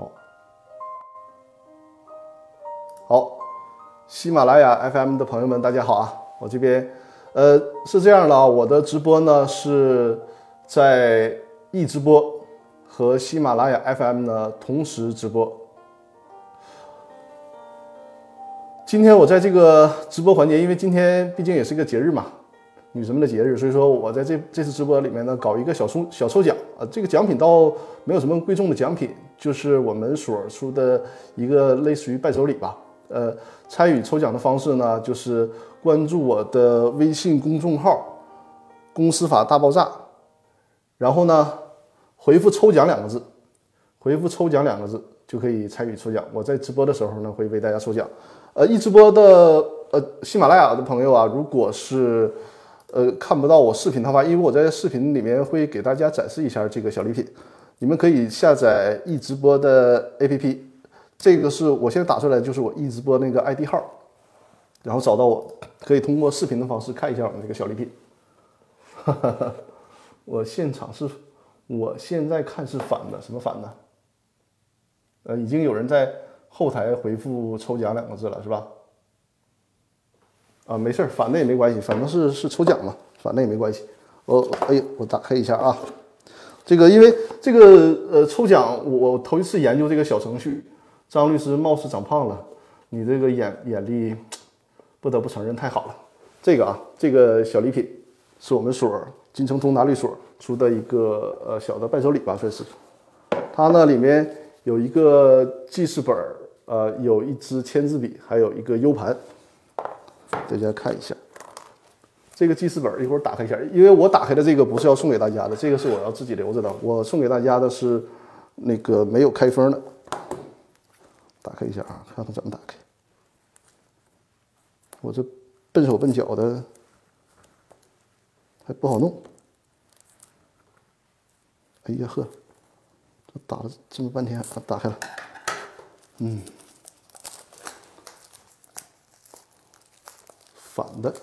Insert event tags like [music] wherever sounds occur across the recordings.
好，好，喜马拉雅 FM 的朋友们，大家好啊！我这边，呃，是这样的啊，我的直播呢是在易直播和喜马拉雅 FM 呢同时直播。今天我在这个直播环节，因为今天毕竟也是一个节日嘛，女神们的节日，所以说我在这这次直播里面呢搞一个小抽小抽奖啊，这个奖品倒没有什么贵重的奖品，就是我们所出的一个类似于伴手礼吧。呃，参与抽奖的方式呢，就是关注我的微信公众号“公司法大爆炸”，然后呢回复“抽奖”两个字，回复“抽奖”两个字就可以参与抽奖。我在直播的时候呢会为大家抽奖。呃，一直播的呃喜马拉雅的朋友啊，如果是呃看不到我视频的话，因为我在视频里面会给大家展示一下这个小礼品，你们可以下载易直播的 APP。这个是我现在打出来，就是我易直播那个 ID 号，然后找到我，可以通过视频的方式看一下我们这个小礼品。哈哈哈，我现场是，我现在看是反的，什么反的？呃，已经有人在后台回复“抽奖”两个字了，是吧？啊，没事反的也没关系，反正是是抽奖嘛，反的也没关系。我哎，我打开一下啊，这个因为这个呃抽奖，我头一次研究这个小程序。张律师貌似长胖了，你这个眼眼力不得不承认太好了。这个啊，这个小礼品是我们所金城通达律所出的一个呃小的伴手礼吧，算是。它呢里面有一个记事本儿，呃，有一支签字笔，还有一个 U 盘。大家看一下这个记事本，一会儿打开一下，因为我打开的这个不是要送给大家的，这个是我要自己留着的。我送给大家的是那个没有开封的。打开一下啊，看看怎么打开。我这笨手笨脚的，还不好弄。哎呀呵，这打了这么半天，打开了。嗯，反的，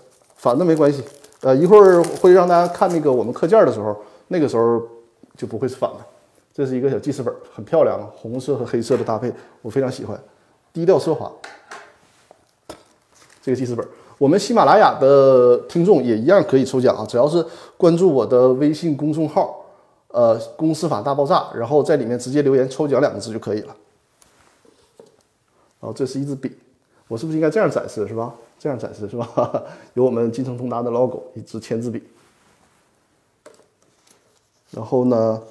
反的没关系。呃，一会儿会让大家看那个我们课件的时候，那个时候就不会是反的。这是一个小记事本，很漂亮，红色和黑色的搭配，我非常喜欢，低调奢华。这个记事本，我们喜马拉雅的听众也一样可以抽奖啊，只要是关注我的微信公众号，呃，公司法大爆炸，然后在里面直接留言“抽奖”两个字就可以了。然后这是一支笔，我是不是应该这样展示是吧？这样展示是吧？[laughs] 有我们金城通达的 logo，一支签字笔。然后呢？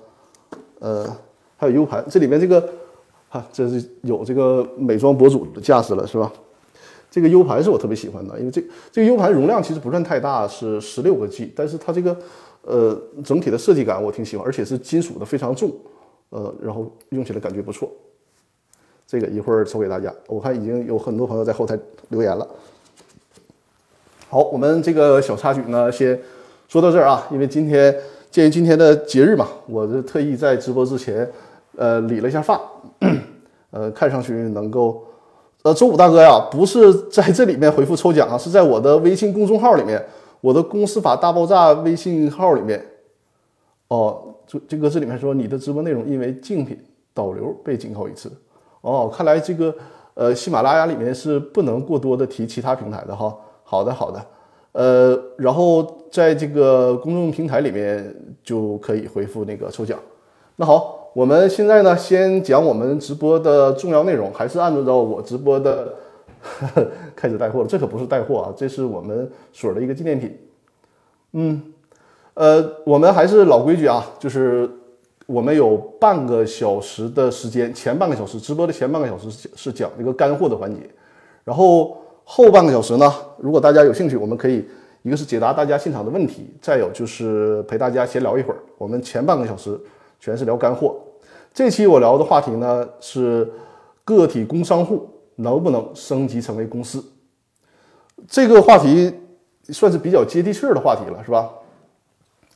呃，还有 U 盘，这里面这个，哈，这是有这个美妆博主的架势了，是吧？这个 U 盘是我特别喜欢的，因为这这个 U 盘容量其实不算太大，是十六个 G，但是它这个呃整体的设计感我挺喜欢，而且是金属的，非常重，呃，然后用起来感觉不错。这个一会儿抽给大家，我看已经有很多朋友在后台留言了。好，我们这个小插曲呢，先说到这儿啊，因为今天。鉴于今天的节日嘛，我是特意在直播之前，呃，理了一下发，呃，看上去能够，呃，周五大哥呀，不是在这里面回复抽奖啊，是在我的微信公众号里面，我的公司法大爆炸微信号里面，哦，这这个这里面说你的直播内容因为竞品导流被警告一次，哦，看来这个呃喜马拉雅里面是不能过多的提其他平台的哈，好的好的。呃，然后在这个公众平台里面就可以回复那个抽奖。那好，我们现在呢，先讲我们直播的重要内容，还是按照着我直播的 [laughs] 开始带货了。这可不是带货啊，这是我们所的一个纪念品。嗯，呃，我们还是老规矩啊，就是我们有半个小时的时间，前半个小时直播的前半个小时是讲这个干货的环节，然后。后半个小时呢，如果大家有兴趣，我们可以一个是解答大家现场的问题，再有就是陪大家闲聊一会儿。我们前半个小时全是聊干货。这期我聊的话题呢是个体工商户能不能升级成为公司？这个话题算是比较接地气儿的话题了，是吧？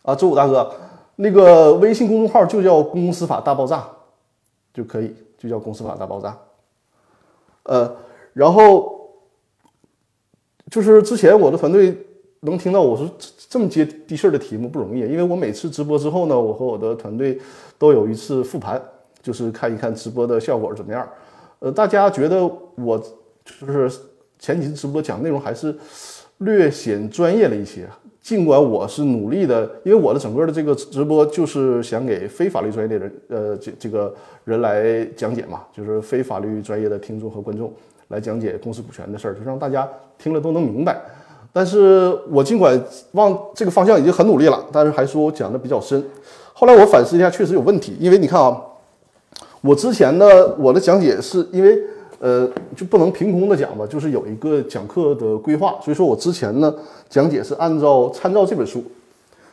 啊，周五大哥，那个微信公众号就叫“公司法大爆炸”就可以，就叫“公司法大爆炸”。呃，然后。就是之前我的团队能听到我是这么接地气儿的题目不容易，因为我每次直播之后呢，我和我的团队都有一次复盘，就是看一看直播的效果怎么样。呃，大家觉得我就是前几次直播讲内容还是略显专业了一些，尽管我是努力的，因为我的整个的这个直播就是想给非法律专业的人，呃，这这个人来讲解嘛，就是非法律专业的听众和观众来讲解公司股权的事儿，就让大家听了都能明白。但是我尽管往这个方向已经很努力了，但是还说我讲的比较深。后来我反思一下，确实有问题，因为你看啊。我之前呢，我的讲解是因为，呃，就不能凭空的讲吧，就是有一个讲课的规划，所以说我之前呢讲解是按照参照这本书，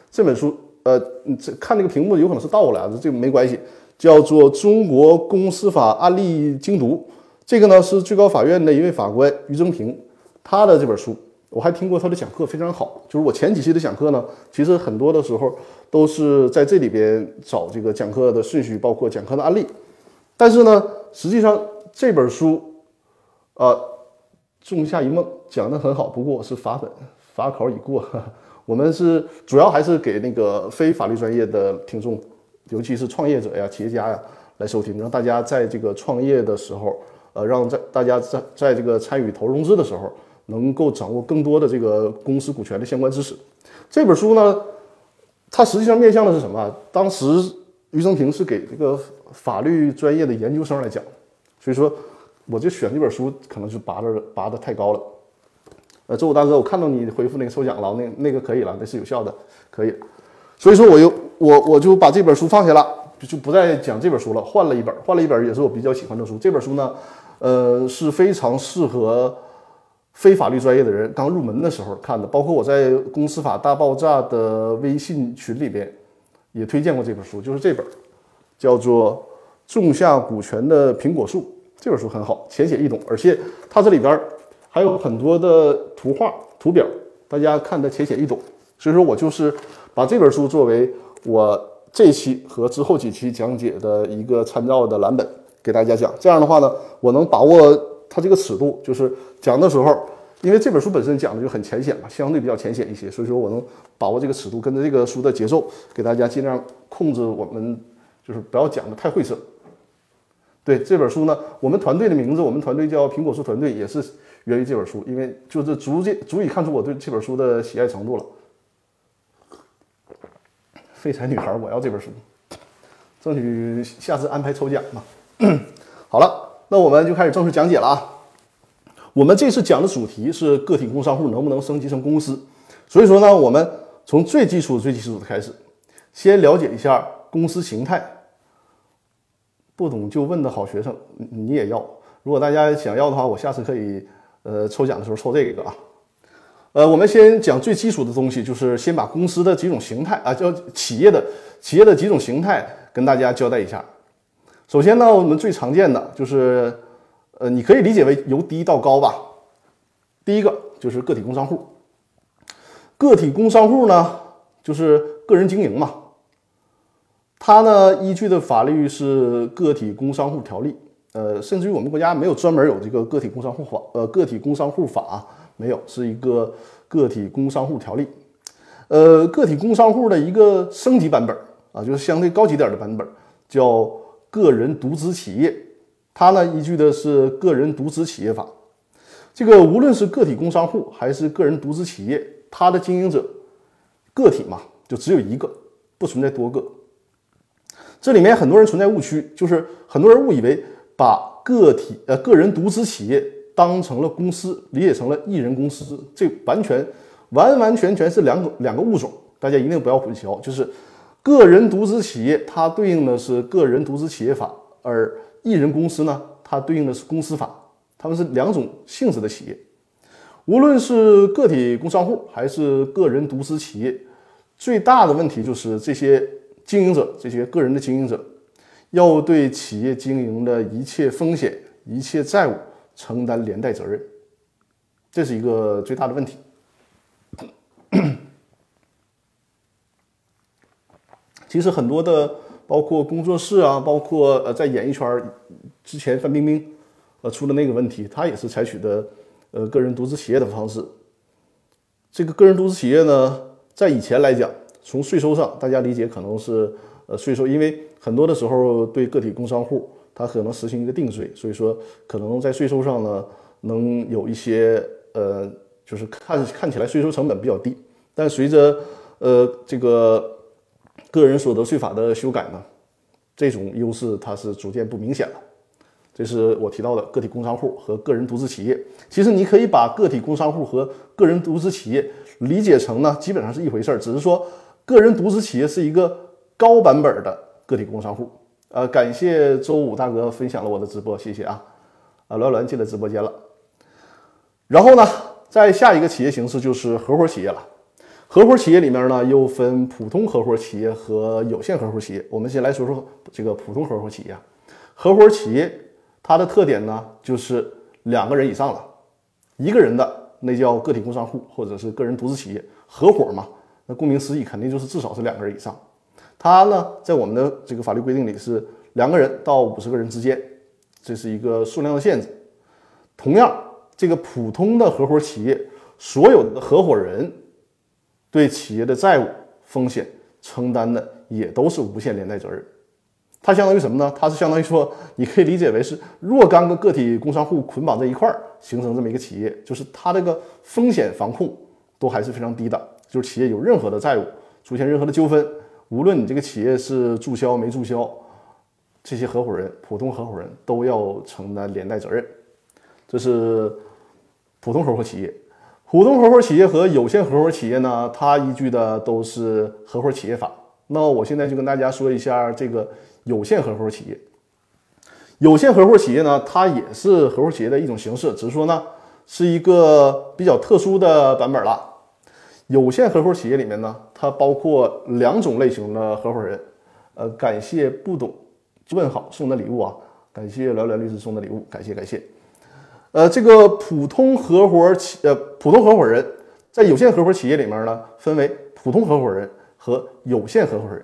这本书，呃，这看那个屏幕有可能是倒过来的，这个没关系，叫做《中国公司法案例精读》，这个呢是最高法院的一位法官于增平他的这本书，我还听过他的讲课，非常好。就是我前几期的讲课呢，其实很多的时候都是在这里边找这个讲课的顺序，包括讲课的案例。但是呢，实际上这本书，呃，《仲夏一梦》讲的很好，不过我是法本法考已过。[laughs] 我们是主要还是给那个非法律专业的听众，尤其是创业者呀、企业家呀来收听，让大家在这个创业的时候，呃，让在大家在在这个参与投融资的时候，能够掌握更多的这个公司股权的相关知识。这本书呢，它实际上面向的是什么？当时余生平是给这个。法律专业的研究生来讲，所以说我就选这本书，可能就拔的拔的太高了。呃，周武大哥，我看到你回复那个抽奖了，那那个可以了，那是有效的，可以。所以说我又我我就把这本书放下了，就不再讲这本书了，换了一本，换了一本也是我比较喜欢的书。这本书呢，呃，是非常适合非法律专业的人刚入门的时候看的，包括我在公司法大爆炸的微信群里边也推荐过这本书，就是这本。叫做《种下股权的苹果树》这本书很好，浅显易懂，而且它这里边还有很多的图画、图表，大家看的浅显易懂。所以说我就是把这本书作为我这期和之后几期讲解的一个参照的蓝本，给大家讲。这样的话呢，我能把握它这个尺度，就是讲的时候，因为这本书本身讲的就很浅显嘛，相对比较浅显一些，所以说我能把握这个尺度，跟着这个书的节奏，给大家尽量控制我们。就是不要讲的太晦涩。对这本书呢，我们团队的名字，我们团队叫苹果树团队，也是源于这本书，因为就是逐渐足以看出我对这本书的喜爱程度了。废柴女孩，我要这本书，争取下次安排抽奖嘛。[clears throat] 好了，那我们就开始正式讲解了啊。我们这次讲的主题是个体工商户能不能升级成公司，所以说呢，我们从最基础、最基础的开始，先了解一下公司形态。不懂就问的好学生，你也要。如果大家想要的话，我下次可以，呃，抽奖的时候抽这个啊。呃，我们先讲最基础的东西，就是先把公司的几种形态啊，叫企业的企业的几种形态跟大家交代一下。首先呢，我们最常见的就是，呃，你可以理解为由低到高吧。第一个就是个体工商户。个体工商户呢，就是个人经营嘛。它呢，依据的法律是《个体工商户条例》，呃，甚至于我们国家没有专门有这个个体工商户法，呃，个体工商户法没有，是一个个体工商户条例。呃，个体工商户的一个升级版本啊，就是相对高级点的版本，叫个人独资企业。它呢，依据的是《个人独资企业法》。这个无论是个体工商户还是个人独资企业，它的经营者个体嘛，就只有一个，不存在多个。这里面很多人存在误区，就是很多人误以为把个体呃个人独资企业当成了公司，理解成了一人公司，这完全完完全全是两种两个物种，大家一定不要混淆。就是个人独资企业它对应的是个人独资企业法，而一人公司呢，它对应的是公司法，它们是两种性质的企业。无论是个体工商户还是个人独资企业，最大的问题就是这些。经营者这些个人的经营者，要对企业经营的一切风险、一切债务承担连带责任，这是一个最大的问题。其实很多的，包括工作室啊，包括呃，在演艺圈之前，范冰冰呃出的那个问题，他也是采取的呃个人独资企业的方式。这个个人独资企业呢，在以前来讲。从税收上，大家理解可能是呃税收，因为很多的时候对个体工商户，他可能实行一个定税，所以说可能在税收上呢，能有一些呃，就是看看起来税收成本比较低，但随着呃这个个人所得税法的修改呢，这种优势它是逐渐不明显了。这是我提到的个体工商户和个人独资企业。其实你可以把个体工商户和个人独资企业理解成呢，基本上是一回事儿，只是说个人独资企业是一个高版本的个体工商户。呃，感谢周五大哥分享了我的直播，谢谢啊！啊，栾栾进了直播间了。然后呢，再下一个企业形式就是合伙企业了。合伙企业里面呢，又分普通合伙企业和有限合伙企业。我们先来说说这个普通合伙企业。合伙企业。它的特点呢，就是两个人以上了，一个人的那叫个体工商户或者是个人独资企业，合伙嘛，那顾名思义，肯定就是至少是两个人以上。它呢，在我们的这个法律规定里是两个人到五十个人之间，这是一个数量的限制。同样，这个普通的合伙企业，所有的合伙人对企业的债务风险承担的也都是无限连带责任。它相当于什么呢？它是相当于说，你可以理解为是若干个个体工商户捆绑在一块儿形成这么一个企业，就是它这个风险防控都还是非常低的。就是企业有任何的债务，出现任何的纠纷，无论你这个企业是注销没注销，这些合伙人、普通合伙人都要承担连带责任。这是普通合伙企业。普通合伙企业和有限合伙企业呢，它依据的都是合伙企业法。那我现在就跟大家说一下这个。有限合伙企业，有限合伙企业呢，它也是合伙企业的一种形式，只是说呢，是一个比较特殊的版本了。有限合伙企业里面呢，它包括两种类型的合伙人。呃，感谢不懂问好送的礼物啊，感谢聊聊律师送的礼物，感谢感谢。呃，这个普通合伙企呃普通合伙人，在有限合伙企业里面呢，分为普通合伙人和有限合伙人。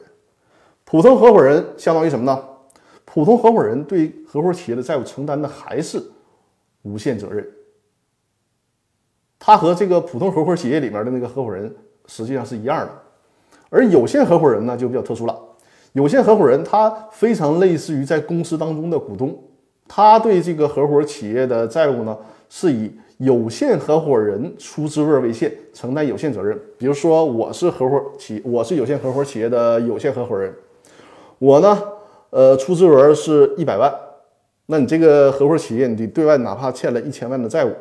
普通合伙人相当于什么呢？普通合伙人对合伙企业的债务承担的还是无限责任，他和这个普通合伙企业里面的那个合伙人实际上是一样的。而有限合伙人呢就比较特殊了，有限合伙人他非常类似于在公司当中的股东，他对这个合伙企业的债务呢是以有限合伙人出资额为限，承担有限责任。比如说我是合伙企，我是有限合伙企业的有限合伙人。我呢，呃，出资额是一百万，那你这个合伙企业，你对外哪怕欠了一千万的债务，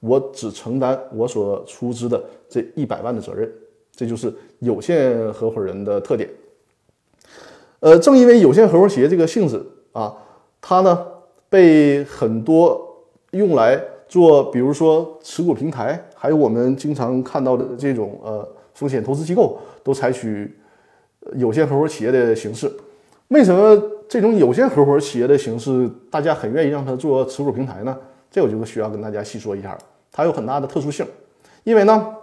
我只承担我所出资的这一百万的责任，这就是有限合伙人的特点。呃，正因为有限合伙企业这个性质啊，它呢被很多用来做，比如说持股平台，还有我们经常看到的这种呃风险投资机构，都采取有限合伙企业的形式。为什么这种有限合伙企业的形式，大家很愿意让它做持股平台呢？这我就需要跟大家细说一下，它有很大的特殊性。因为呢，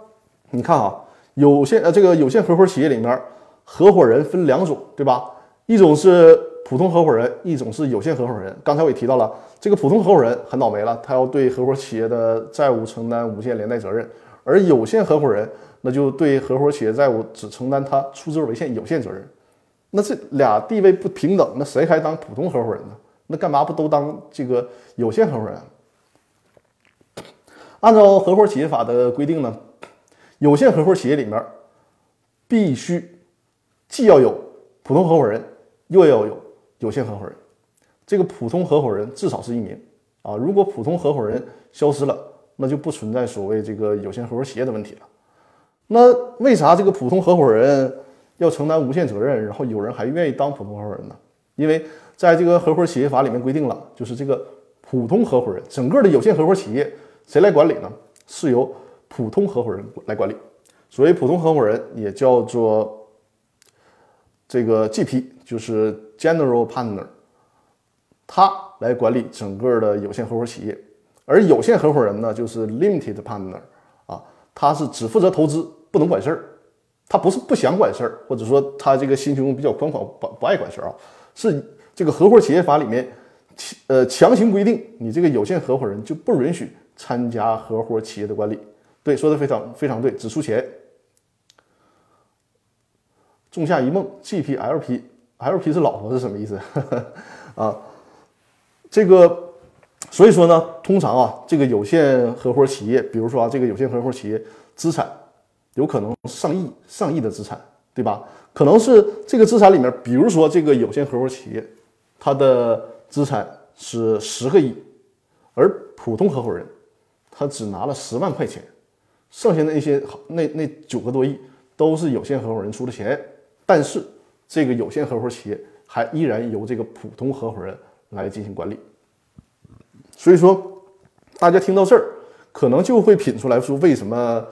你看啊，有限呃这个有限合伙企业里面，合伙人分两种，对吧？一种是普通合伙人，一种是有限合伙人。刚才我也提到了，这个普通合伙人很倒霉了，他要对合伙企业的债务承担无限连带责任，而有限合伙人那就对合伙企业债务只承担他出资为限有限责任。那这俩地位不平等，那谁还当普通合伙人呢？那干嘛不都当这个有限合伙人？按照合伙企业法的规定呢，有限合伙企业里面必须既要有普通合伙人，又要有有限合伙人。这个普通合伙人至少是一名啊。如果普通合伙人消失了，那就不存在所谓这个有限合伙企业的问题了。那为啥这个普通合伙人？要承担无限责任，然后有人还愿意当普通合伙人呢？因为在这个合伙企业法里面规定了，就是这个普通合伙人，整个的有限合伙企业谁来管理呢？是由普通合伙人来管理。所谓普通合伙人也叫做这个 GP，就是 General Partner，他来管理整个的有限合伙企业。而有限合伙人呢，就是 Limited Partner，啊，他是只负责投资，不能管事儿。他不是不想管事儿，或者说他这个心胸比较宽广，不不爱管事儿啊，是这个合伙企业法里面，呃强行规定，你这个有限合伙人就不允许参加合伙企业的管理。对，说的非常非常对，只出钱。仲夏一梦，GPLP，LP 是老婆是什么意思？[laughs] 啊，这个，所以说呢，通常啊，这个有限合伙企业，比如说啊，这个有限合伙企业资产有可能上亿、上亿的资产，对吧？可能是这个资产里面，比如说这个有限合伙企业，它的资产是十个亿，而普通合伙人他只拿了十万块钱，剩下的那些那那九个多亿都是有限合伙人出的钱，但是这个有限合伙企业还依然由这个普通合伙人来进行管理。所以说，大家听到这儿，可能就会品出来说，为什么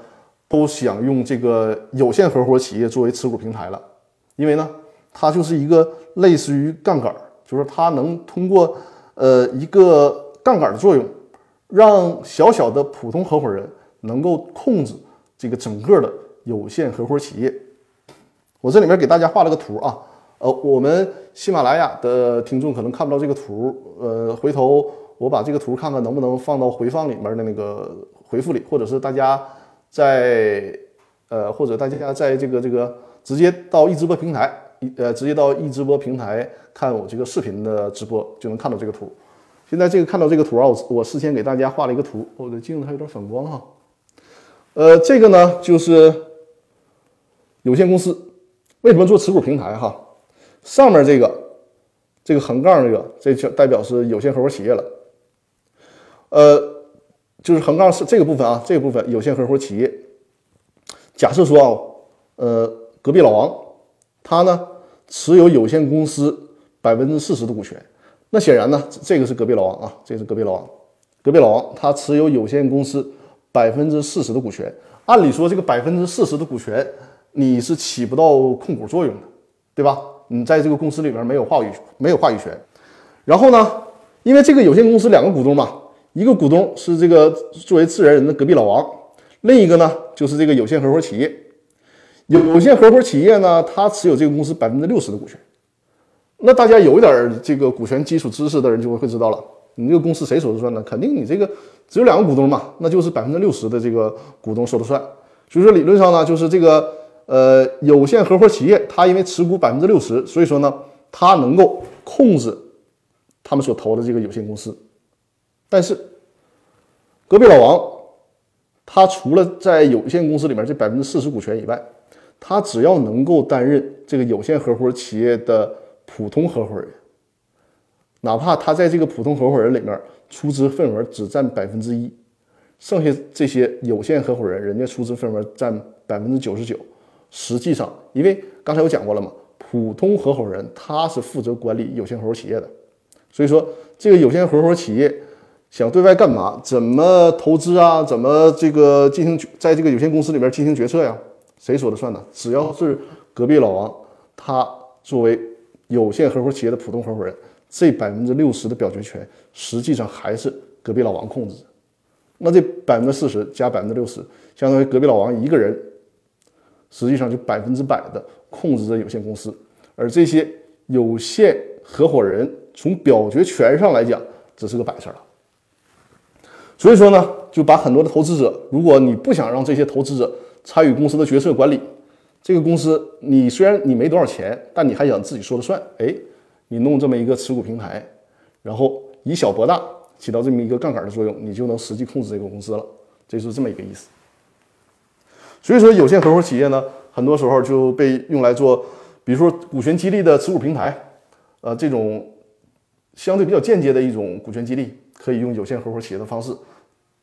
都想用这个有限合伙企业作为持股平台了？因为呢，它就是一个类似于杠杆，就是它能通过呃一个杠杆的作用，让小小的普通合伙人能够控制这个整个的有限合伙企业。我这里面给大家画了个图啊，呃，我们喜马拉雅的听众可能看不到这个图，呃，回头我把这个图看看能不能放到回放里面的那个回复里，或者是大家在呃，或者大家在这个这个。直接到易直播平台，呃，直接到易直播平台看我这个视频的直播，就能看到这个图。现在这个看到这个图啊，我我事先给大家画了一个图，我的镜子还有点反光哈。呃，这个呢就是有限公司为什么做持股平台哈？上面这个这个横杠这个，这就代表是有限合伙企业了。呃，就是横杠是这个部分啊，这个部分有限合伙企业。假设说啊，呃。隔壁老王，他呢持有有限公司百分之四十的股权。那显然呢，这个是隔壁老王啊，这是隔壁老王。隔壁老王他持有有限公司百分之四十的股权。按理说，这个百分之四十的股权你是起不到控股作用的，对吧？你在这个公司里边没有话语，没有话语权。然后呢，因为这个有限公司两个股东嘛，一个股东是这个作为自然人的隔壁老王，另一个呢就是这个有限合伙企业。有限合伙企业呢，它持有这个公司百分之六十的股权。那大家有一点这个股权基础知识的人就会会知道了，你这个公司谁说了算呢？肯定你这个只有两个股东嘛，那就是百分之六十的这个股东说了算。所以说理论上呢，就是这个呃有限合伙企业，它因为持股百分之六十，所以说呢，它能够控制他们所投的这个有限公司。但是隔壁老王，他除了在有限公司里面这百分之四十股权以外，他只要能够担任这个有限合伙企业的普通合伙人，哪怕他在这个普通合伙人里面出资份额只占百分之一，剩下这些有限合伙人，人家出资份额占百分之九十九。实际上，因为刚才我讲过了嘛，普通合伙人他是负责管理有限合伙企业的，所以说这个有限合伙企业想对外干嘛，怎么投资啊，怎么这个进行在这个有限公司里面进行决策呀？谁说了算呢？只要是隔壁老王，他作为有限合伙企业的普通合伙人，这百分之六十的表决权实际上还是隔壁老王控制。那这百分之四十加百分之六十，相当于隔壁老王一个人，实际上就百分之百的控制着有限公司。而这些有限合伙人从表决权上来讲，只是个摆设了。所以说呢，就把很多的投资者，如果你不想让这些投资者，参与公司的决策管理，这个公司你虽然你没多少钱，但你还想自己说了算。哎，你弄这么一个持股平台，然后以小博大，起到这么一个杠杆的作用，你就能实际控制这个公司了。这是这么一个意思。所以说，有限合伙企业呢，很多时候就被用来做，比如说股权激励的持股平台，呃，这种相对比较间接的一种股权激励，可以用有限合伙企业的方式，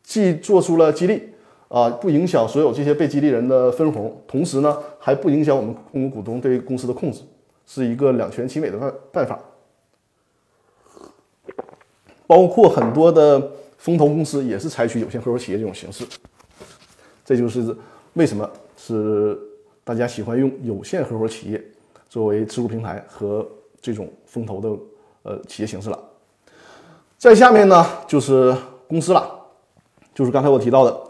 既做出了激励。啊，不影响所有这些被激励人的分红，同时呢，还不影响我们控股股东对公司的控制，是一个两全其美的办办法。包括很多的风投公司也是采取有限合伙企业这种形式，这就是为什么是大家喜欢用有限合伙企业作为持股平台和这种风投的呃企业形式了。在下面呢，就是公司了，就是刚才我提到的。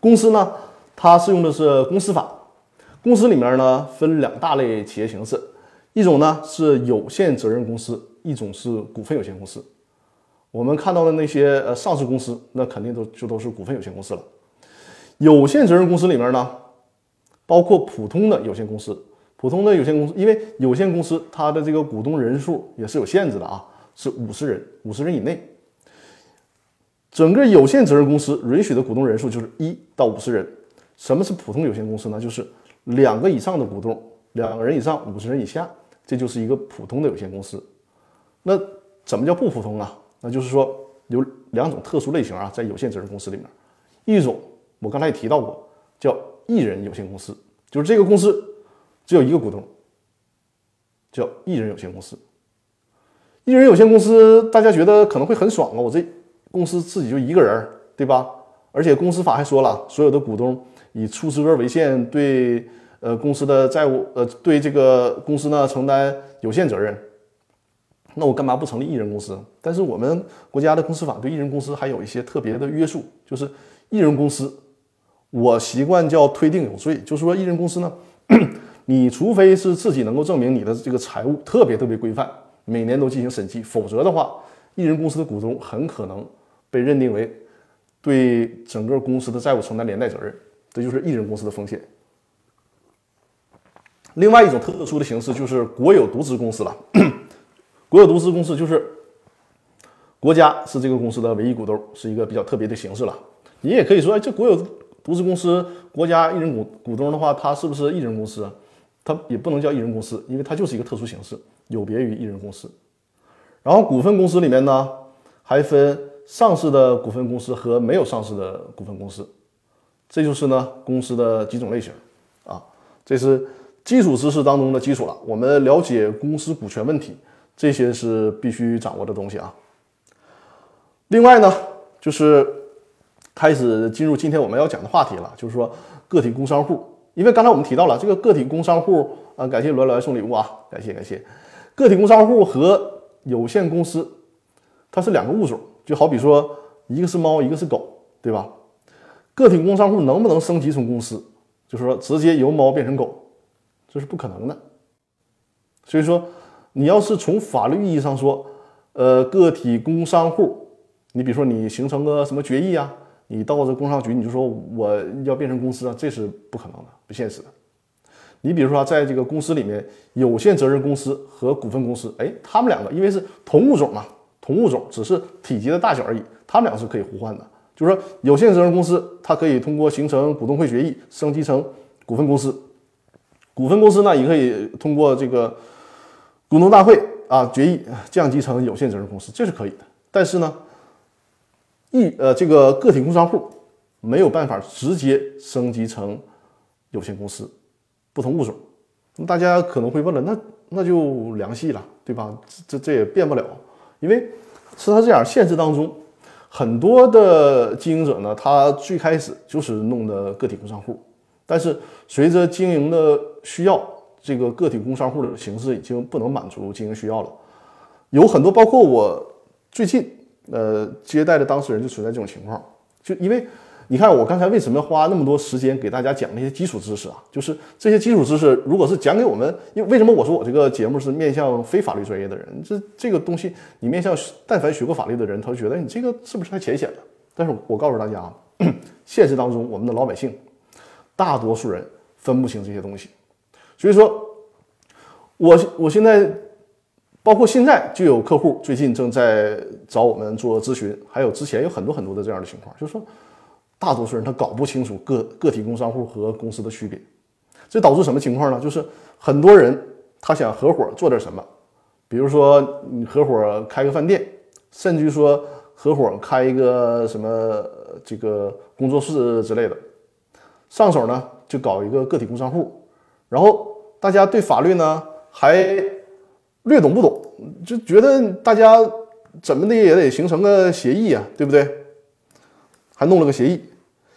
公司呢，它是用的是公司法。公司里面呢分两大类企业形式，一种呢是有限责任公司，一种是股份有限公司。我们看到的那些呃上市公司，那肯定都就都是股份有限公司了。有限责任公司里面呢，包括普通的有限公司，普通的有限公司，因为有限公司它的这个股东人数也是有限制的啊，是五十人，五十人以内。整个有限责任公司允许的股东人数就是一到五十人。什么是普通有限公司呢？就是两个以上的股东，两个人以上，五十人以下，这就是一个普通的有限公司。那怎么叫不普通啊？那就是说有两种特殊类型啊，在有限责任公司里面，一种我刚才也提到过，叫一人有限公司，就是这个公司只有一个股东，叫一人有限公司。一人有限公司，大家觉得可能会很爽啊，我这公司自己就一个人，对吧？而且公司法还说了，所有的股东以出资额为限，对呃公司的债务，呃对这个公司呢承担有限责任。那我干嘛不成立一人公司？但是我们国家的公司法对一人公司还有一些特别的约束，就是一人公司，我习惯叫推定有罪，就是说一人公司呢，[clears throat] 你除非是自己能够证明你的这个财务特别特别规范，每年都进行审计，否则的话，一人公司的股东很可能被认定为对整个公司的债务承担连带责任，这就是一人公司的风险。另外一种特殊的形式就是国有独资公司了。[clears throat] 国有独资公司就是国家是这个公司的唯一股东，是一个比较特别的形式了。你也可以说，这国有独资公司，国家一人股股东的话，它是不是一人公司？它也不能叫一人公司，因为它就是一个特殊形式，有别于一人公司。然后股份公司里面呢，还分上市的股份公司和没有上市的股份公司，这就是呢公司的几种类型啊。这是基础知识当中的基础了。我们了解公司股权问题。这些是必须掌握的东西啊。另外呢，就是开始进入今天我们要讲的话题了，就是说个体工商户。因为刚才我们提到了这个个体工商户啊，感谢罗来送礼物啊，感谢感谢。个体工商户和有限公司它是两个物种，就好比说一个是猫，一个是狗，对吧？个体工商户能不能升级成公司？就是说直接由猫变成狗，这是不可能的。所以说。你要是从法律意义上说，呃，个体工商户，你比如说你形成个什么决议啊，你到这工商局你就说我要变成公司啊，这是不可能的，不现实的。你比如说在这个公司里面，有限责任公司和股份公司，哎，他们两个因为是同物种嘛，同物种只是体积的大小而已，他们俩是可以互换的。就是说，有限责任公司它可以通过形成股东会决议升级成股份公司，股份公司呢也可以通过这个。股东大会啊决议降级成有限责任公司，这是可以的。但是呢，一呃这个个体工商户没有办法直接升级成有限公司，不同物种。那大家可能会问了，那那就凉系了，对吧？这这也变不了，因为是他这样，现实当中很多的经营者呢，他最开始就是弄的个体工商户，但是随着经营的需要。这个个体工商户的形式已经不能满足经营需要了，有很多，包括我最近呃接待的当事人就存在这种情况，就因为你看我刚才为什么花那么多时间给大家讲那些基础知识啊？就是这些基础知识，如果是讲给我们，因为为什么我说我这个节目是面向非法律专业的人？这这个东西你面向但凡学过法律的人，他就觉得你这个是不是太浅显了？但是我告诉大家啊，[clears throat] 现实当中我们的老百姓大多数人分不清这些东西。所以说，我我现在包括现在就有客户最近正在找我们做咨询，还有之前有很多很多的这样的情况，就是说大多数人他搞不清楚个个体工商户和公司的区别，这导致什么情况呢？就是很多人他想合伙做点什么，比如说你合伙开个饭店，甚至于说合伙开一个什么这个工作室之类的，上手呢就搞一个个体工商户，然后。大家对法律呢还略懂不懂，就觉得大家怎么的也得形成个协议啊，对不对？还弄了个协议，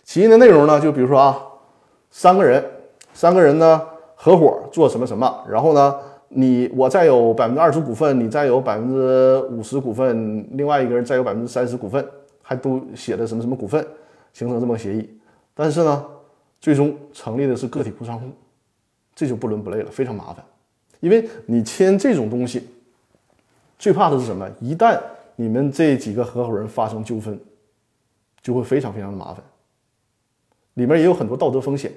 协议的内容呢，就比如说啊，三个人，三个人呢合伙做什么什么，然后呢，你我再有百分之二十股份，你再有百分之五十股份，另外一个人再有百分之三十股份，还都写的什么什么股份，形成这么个协议。但是呢，最终成立的是个体工商户。这就不伦不类了，非常麻烦，因为你签这种东西，最怕的是什么？一旦你们这几个合伙人发生纠纷，就会非常非常的麻烦。里面也有很多道德风险。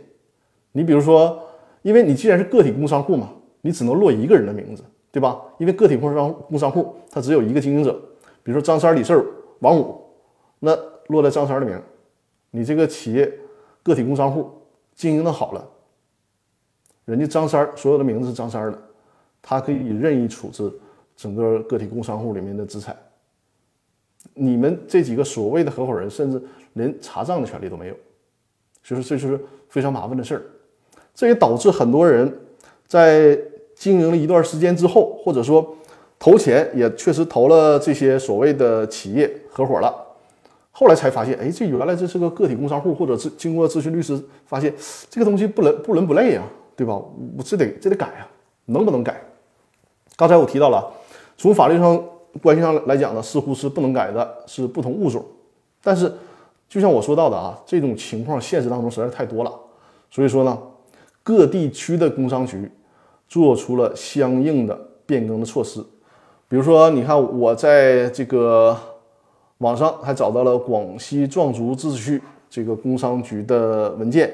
你比如说，因为你既然是个体工商户嘛，你只能落一个人的名字，对吧？因为个体工商工商户他只有一个经营者，比如说张三、李四、王五，那落在张三的名，你这个企业个体工商户经营的好了，人家张三所有的名字是张三的，他可以任意处置整个个体工商户里面的资产。你们这几个所谓的合伙人，甚至连查账的权利都没有，所以说这就是非常麻烦的事儿。这也导致很多人在经营了一段时间之后，或者说投钱也确实投了这些所谓的企业合伙了，后来才发现，哎，这原来这是个个体工商户，或者是经过咨询律师发现这个东西不伦不伦不类呀，对吧？我这得这得改呀，能不能改？刚才我提到了，从法律上。关系上来讲呢，似乎是不能改的，是不同物种。但是，就像我说到的啊，这种情况现实当中实在太多了。所以说呢，各地区的工商局做出了相应的变更的措施。比如说，你看我在这个网上还找到了广西壮族自治区这个工商局的文件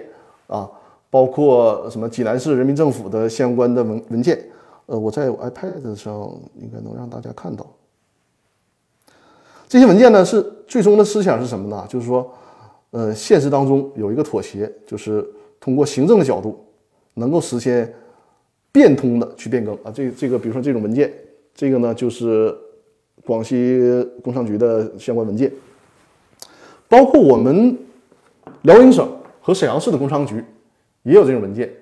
啊，包括什么济南市人民政府的相关的文文件。呃，我在 iPad 上应该能让大家看到。这些文件呢，是最终的思想是什么呢？就是说，呃，现实当中有一个妥协，就是通过行政的角度，能够实现变通的去变更啊。这这个，比如说这种文件，这个呢就是广西工商局的相关文件，包括我们辽宁省和沈阳市的工商局也有这种文件。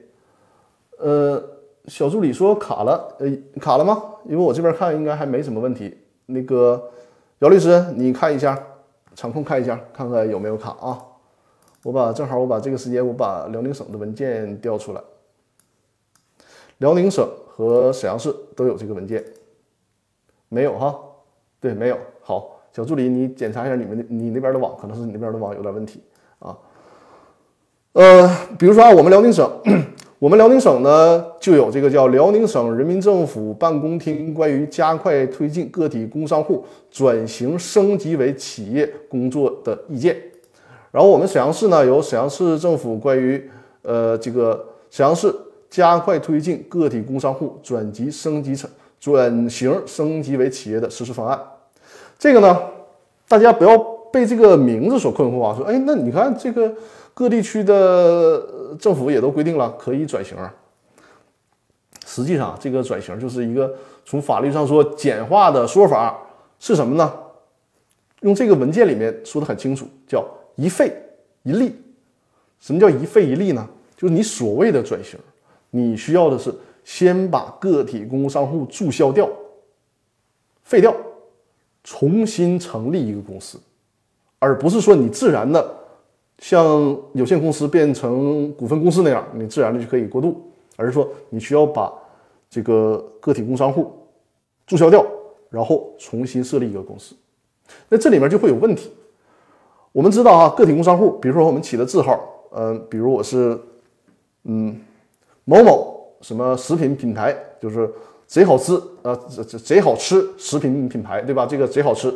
呃，小助理说卡了，呃，卡了吗？因为我这边看应该还没什么问题。那个。姚律师，你看一下，场控看一下，看看有没有卡啊？我把正好我把这个时间我把辽宁省的文件调出来，辽宁省和沈阳市都有这个文件，没有哈？对，没有。好，小助理你检查一下你们你那边的网，可能是你那边的网有点问题啊。呃，比如说啊，我们辽宁省。我们辽宁省呢，就有这个叫《辽宁省人民政府办公厅关于加快推进个体工商户转型升级为企业工作的意见》。然后我们沈阳市呢，有沈阳市政府关于呃这个沈阳市加快推进个体工商户转级升级成转型升级为企业的实施方案。这个呢，大家不要被这个名字所困惑啊，说哎，那你看这个。各地区的政府也都规定了可以转型啊。实际上，这个转型就是一个从法律上说简化的说法是什么呢？用这个文件里面说的很清楚，叫一废一立。什么叫一废一立呢？就是你所谓的转型，你需要的是先把个体工商户注销掉、废掉，重新成立一个公司，而不是说你自然的。像有限公司变成股份公司那样，你自然的就可以过渡，而是说你需要把这个个体工商户注销掉，然后重新设立一个公司。那这里面就会有问题。我们知道啊，个体工商户，比如说我们起的字号，嗯，比如我是嗯某某什么食品品牌，就是贼好吃啊，贼贼贼好吃食品品牌，对吧？这个贼好吃。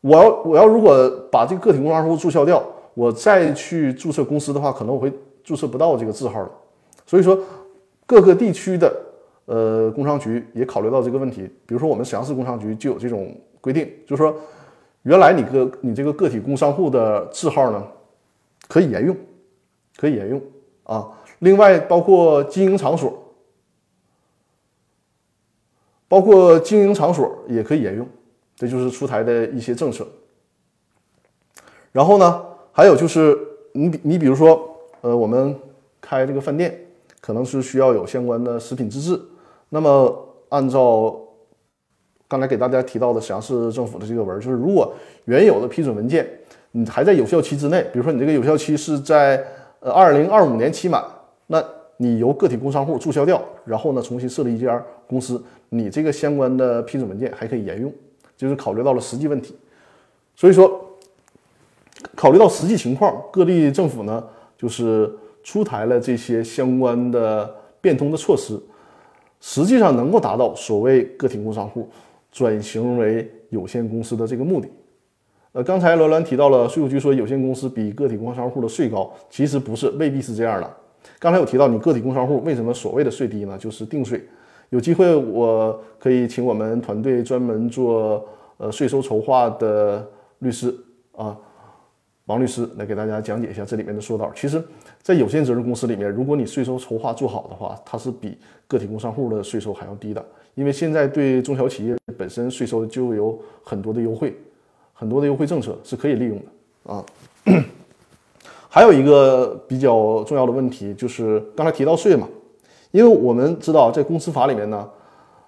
我要我要如果把这个个体工商户注销掉。我再去注册公司的话，可能我会注册不到这个字号了。所以说，各个地区的呃工商局也考虑到这个问题。比如说，我们沈阳市工商局就有这种规定，就是说，原来你个你这个个体工商户的字号呢，可以沿用，可以沿用啊。另外，包括经营场所，包括经营场所也可以沿用，这就是出台的一些政策。然后呢？还有就是，你比你比如说，呃，我们开这个饭店，可能是需要有相关的食品资质。那么，按照刚才给大家提到的沈阳市政府的这个文，就是如果原有的批准文件你还在有效期之内，比如说你这个有效期是在呃二零二五年期满，那你由个体工商户注销掉，然后呢重新设立一家公司，你这个相关的批准文件还可以沿用，就是考虑到了实际问题，所以说。考虑到实际情况，各地政府呢就是出台了这些相关的变通的措施，实际上能够达到所谓个体工商户转型为有限公司的这个目的。呃，刚才罗兰提到了税务局说有限公司比个体工商户的税高，其实不是，未必是这样的。刚才有提到，你个体工商户为什么所谓的税低呢？就是定税。有机会我可以请我们团队专门做呃税收筹划的律师啊，王律师来给大家讲解一下这里面的说道。其实，在有限责任公司里面，如果你税收筹划做好的话，它是比个体工商户的税收还要低的。因为现在对中小企业本身税收就有很多的优惠，很多的优惠政策是可以利用的啊。还有一个比较重要的问题就是刚才提到税嘛，因为我们知道在公司法里面呢，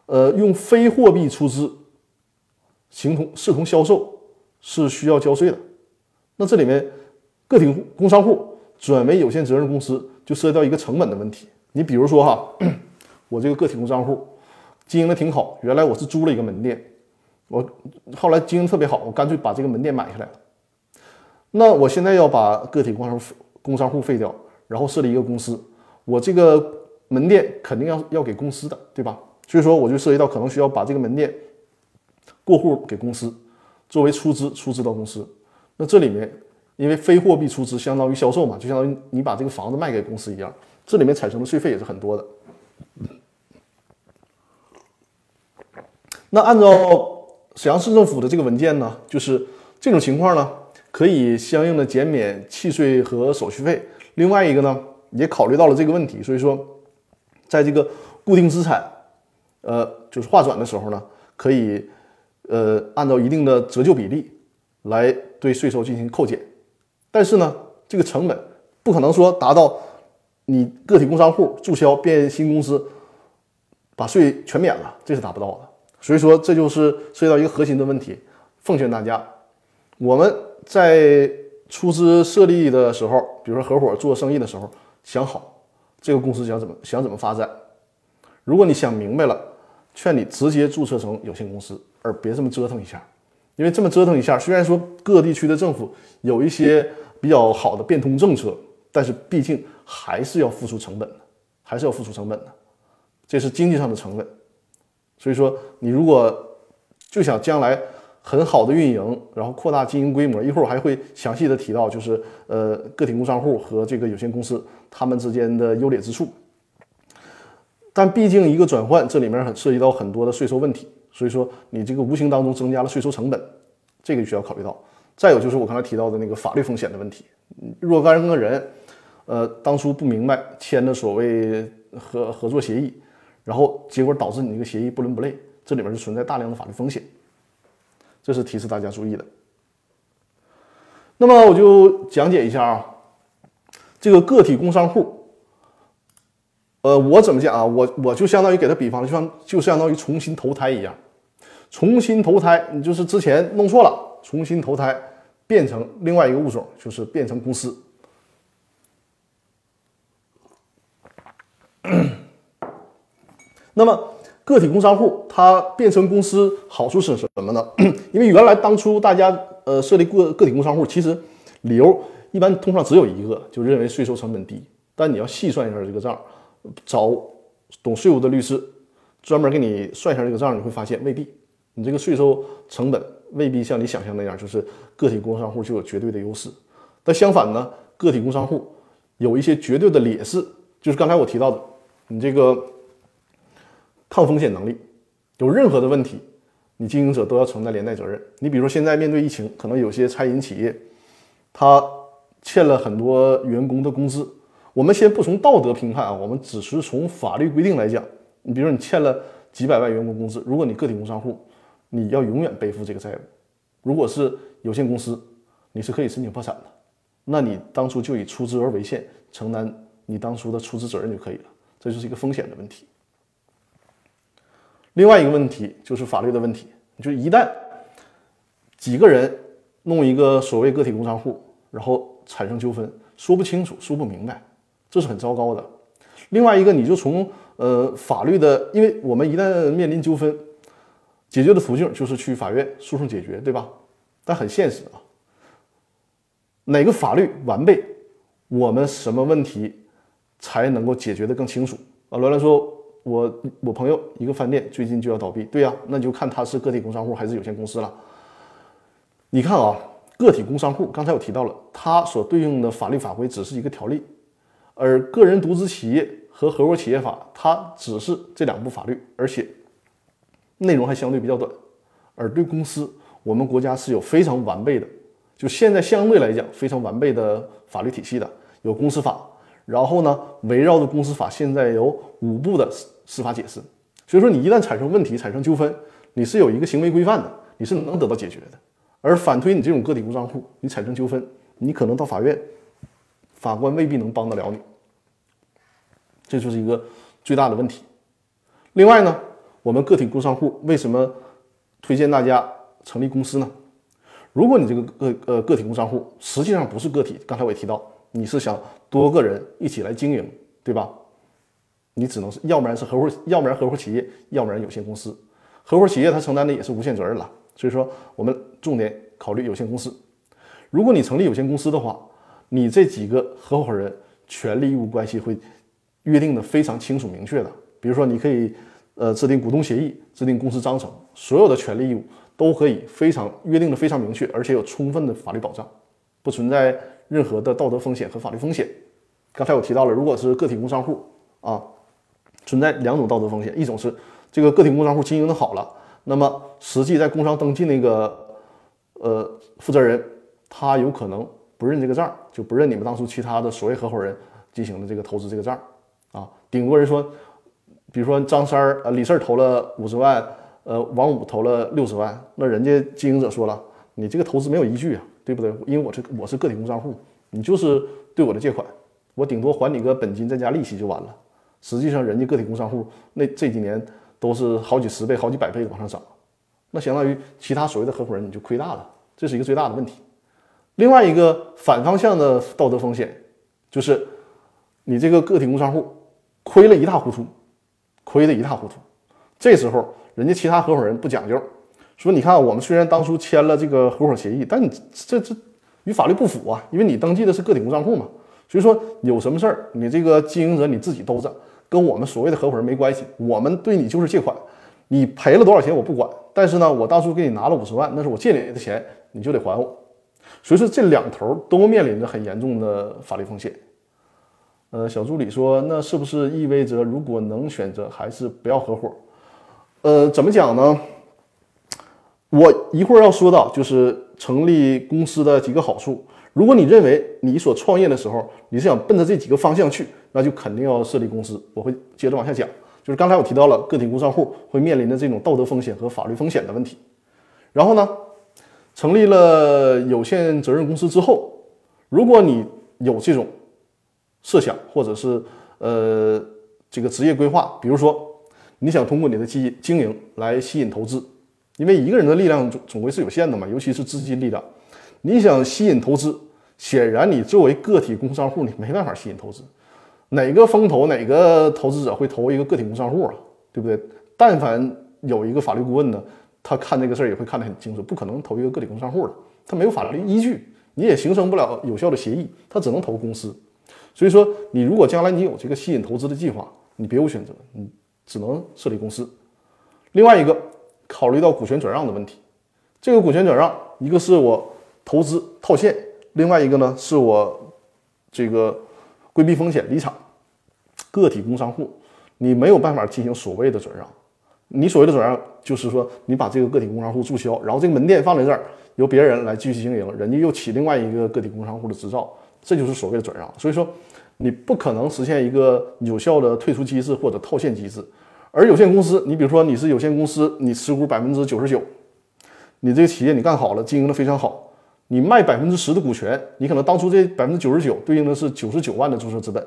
呃，用非货币出资，形同视同销售是需要交税的。那这里面个体工商户转为有限责任公司就涉及到一个成本的问题。你比如说哈，我这个个体工商户。经营的挺好，原来我是租了一个门店，我后来经营特别好，我干脆把这个门店买下来了。那我现在要把个体工商户工商户废掉，然后设立一个公司，我这个门店肯定要要给公司的，对吧？所以说我就涉及到可能需要把这个门店过户给公司，作为出资出资到公司。那这里面因为非货币出资相当于销售嘛，就相当于你把这个房子卖给公司一样，这里面产生的税费也是很多的。那按照沈阳市政府的这个文件呢，就是这种情况呢，可以相应的减免契税和手续费。另外一个呢，也考虑到了这个问题，所以说，在这个固定资产，呃，就是划转的时候呢，可以呃按照一定的折旧比例来对税收进行扣减。但是呢，这个成本不可能说达到你个体工商户注销变新公司，把税全免了，这是达不到的。所以说，这就是涉及到一个核心的问题。奉劝大家，我们在出资设立的时候，比如说合伙做生意的时候，想好这个公司想怎么想怎么发展。如果你想明白了，劝你直接注册成有限公司，而别这么折腾一下。因为这么折腾一下，虽然说各地区的政府有一些比较好的变通政策，但是毕竟还是要付出成本的，还是要付出成本的，这是经济上的成本。所以说，你如果就想将来很好的运营，然后扩大经营规模，一会儿我还会详细的提到，就是呃个体工商户和这个有限公司他们之间的优劣之处。但毕竟一个转换，这里面很涉及到很多的税收问题，所以说你这个无形当中增加了税收成本，这个需要考虑到。再有就是我刚才提到的那个法律风险的问题，若干个人，呃，当初不明白签的所谓合合作协议。然后结果导致你这个协议不伦不类，这里面是存在大量的法律风险，这是提示大家注意的。那么我就讲解一下啊，这个个体工商户，呃，我怎么讲啊？我我就相当于给他比方，就像就相当于重新投胎一样，重新投胎，你就是之前弄错了，重新投胎变成另外一个物种，就是变成公司。那么个体工商户他变成公司好处是什么呢？[coughs] 因为原来当初大家呃设立个个体工商户，其实理由一般通常只有一个，就认为税收成本低。但你要细算一下这个账，找懂税务的律师专门给你算一下这个账，你会发现未必，你这个税收成本未必像你想象那样，就是个体工商户就有绝对的优势。但相反呢，个体工商户有一些绝对的劣势，就是刚才我提到的，你这个。抗风险能力，有任何的问题，你经营者都要承担连带责任。你比如说现在面对疫情，可能有些餐饮企业，他欠了很多员工的工资。我们先不从道德评判啊，我们只是从法律规定来讲。你比如说你欠了几百万员工工资，如果你个体工商户，你要永远背负这个债务。如果是有限公司，你是可以申请破产的。那你当初就以出资额为限，承担你当初的出资责任就可以了。这就是一个风险的问题。另外一个问题就是法律的问题，就是一旦几个人弄一个所谓个体工商户，然后产生纠纷，说不清楚、说不明白，这是很糟糕的。另外一个，你就从呃法律的，因为我们一旦面临纠纷，解决的途径就是去法院诉讼解决，对吧？但很现实啊，哪个法律完备，我们什么问题才能够解决的更清楚啊？罗兰说。我我朋友一个饭店最近就要倒闭，对呀，那就看他是个体工商户还是有限公司了。你看啊，个体工商户刚才我提到了，它所对应的法律法规只是一个条例，而个人独资企业和合伙企业法，它只是这两部法律，而且内容还相对比较短。而对公司，我们国家是有非常完备的，就现在相对来讲非常完备的法律体系的，有公司法。然后呢，围绕着公司法，现在有五部的司司法解释。所以说，你一旦产生问题、产生纠纷，你是有一个行为规范的，你是能得到解决的。而反推你这种个体工商户，你产生纠纷，你可能到法院，法官未必能帮得了你。这就是一个最大的问题。另外呢，我们个体工商户为什么推荐大家成立公司呢？如果你这个个呃个体工商户实际上不是个体，刚才我也提到，你是想多个人一起来经营，对吧？你只能是要不然是合伙，要不然合伙企业，要不然有限公司。合伙企业它承担的也是无限责任了，所以说我们重点考虑有限公司。如果你成立有限公司的话，你这几个合伙人权利义务关系会。约定的非常清楚明确的，比如说你可以呃制定股东协议，制定公司章程，所有的权利义务都可以非常约定的非常明确，而且有充分的法律保障，不存在任何的道德风险和法律风险。刚才我提到了，如果是个体工商户啊，存在两种道德风险，一种是这个个体工商户经营的好了，那么实际在工商登记那个呃负责人他有可能不认这个账，就不认你们当初其他的所谓合伙人进行的这个投资这个账。啊，顶多人说，比如说张三儿呃李四投了五十万，呃王五投了六十万，那人家经营者说了，你这个投资没有依据啊，对不对？因为我是我是个体工商户，你就是对我的借款，我顶多还你个本金再加利息就完了。实际上人家个体工商户那这几年都是好几十倍、好几百倍的往上涨，那相当于其他所谓的合伙人你就亏大了，这是一个最大的问题。另外一个反方向的道德风险就是你这个个体工商户。亏了一塌糊涂，亏得一塌糊涂。这时候，人家其他合伙人不讲究，说：“你看，我们虽然当初签了这个合伙协议，但你这这与法律不符啊，因为你登记的是个体工商户嘛。所以说，有什么事儿，你这个经营者你自己兜着，跟我们所谓的合伙人没关系。我们对你就是借款，你赔了多少钱我不管，但是呢，我当初给你拿了五十万，那是我借你的钱，你就得还我。所以说，这两头都面临着很严重的法律风险。”呃，小助理说，那是不是意味着如果能选择，还是不要合伙？呃，怎么讲呢？我一会儿要说到，就是成立公司的几个好处。如果你认为你所创业的时候，你是想奔着这几个方向去，那就肯定要设立公司。我会接着往下讲，就是刚才我提到了个体工商户会面临的这种道德风险和法律风险的问题。然后呢，成立了有限责任公司之后，如果你有这种设想或者是呃这个职业规划，比如说你想通过你的经经营来吸引投资，因为一个人的力量总总归是有限的嘛，尤其是资金力量。你想吸引投资，显然你作为个体工商户，你没办法吸引投资。哪个风投哪个投资者会投一个个体工商户啊？对不对？但凡有一个法律顾问呢，他看这个事儿也会看得很清楚，不可能投一个个体工商户的，他没有法律依据，你也形成不了有效的协议，他只能投公司。所以说，你如果将来你有这个吸引投资的计划，你别无选择，你只能设立公司。另外一个，考虑到股权转让的问题，这个股权转让，一个是我投资套现，另外一个呢是我这个规避风险离场。个体工商户，你没有办法进行所谓的转让。你所谓的转让，就是说你把这个个体工商户注销，然后这个门店放在这儿，由别人来继续经营，人家又起另外一个个体工商户的执照。这就是所谓的转让，所以说你不可能实现一个有效的退出机制或者套现机制。而有限公司，你比如说你是有限公司，你持股百分之九十九，你这个企业你干好了，经营的非常好，你卖百分之十的股权，你可能当初这百分之九十九对应的是九十九万的注册资本，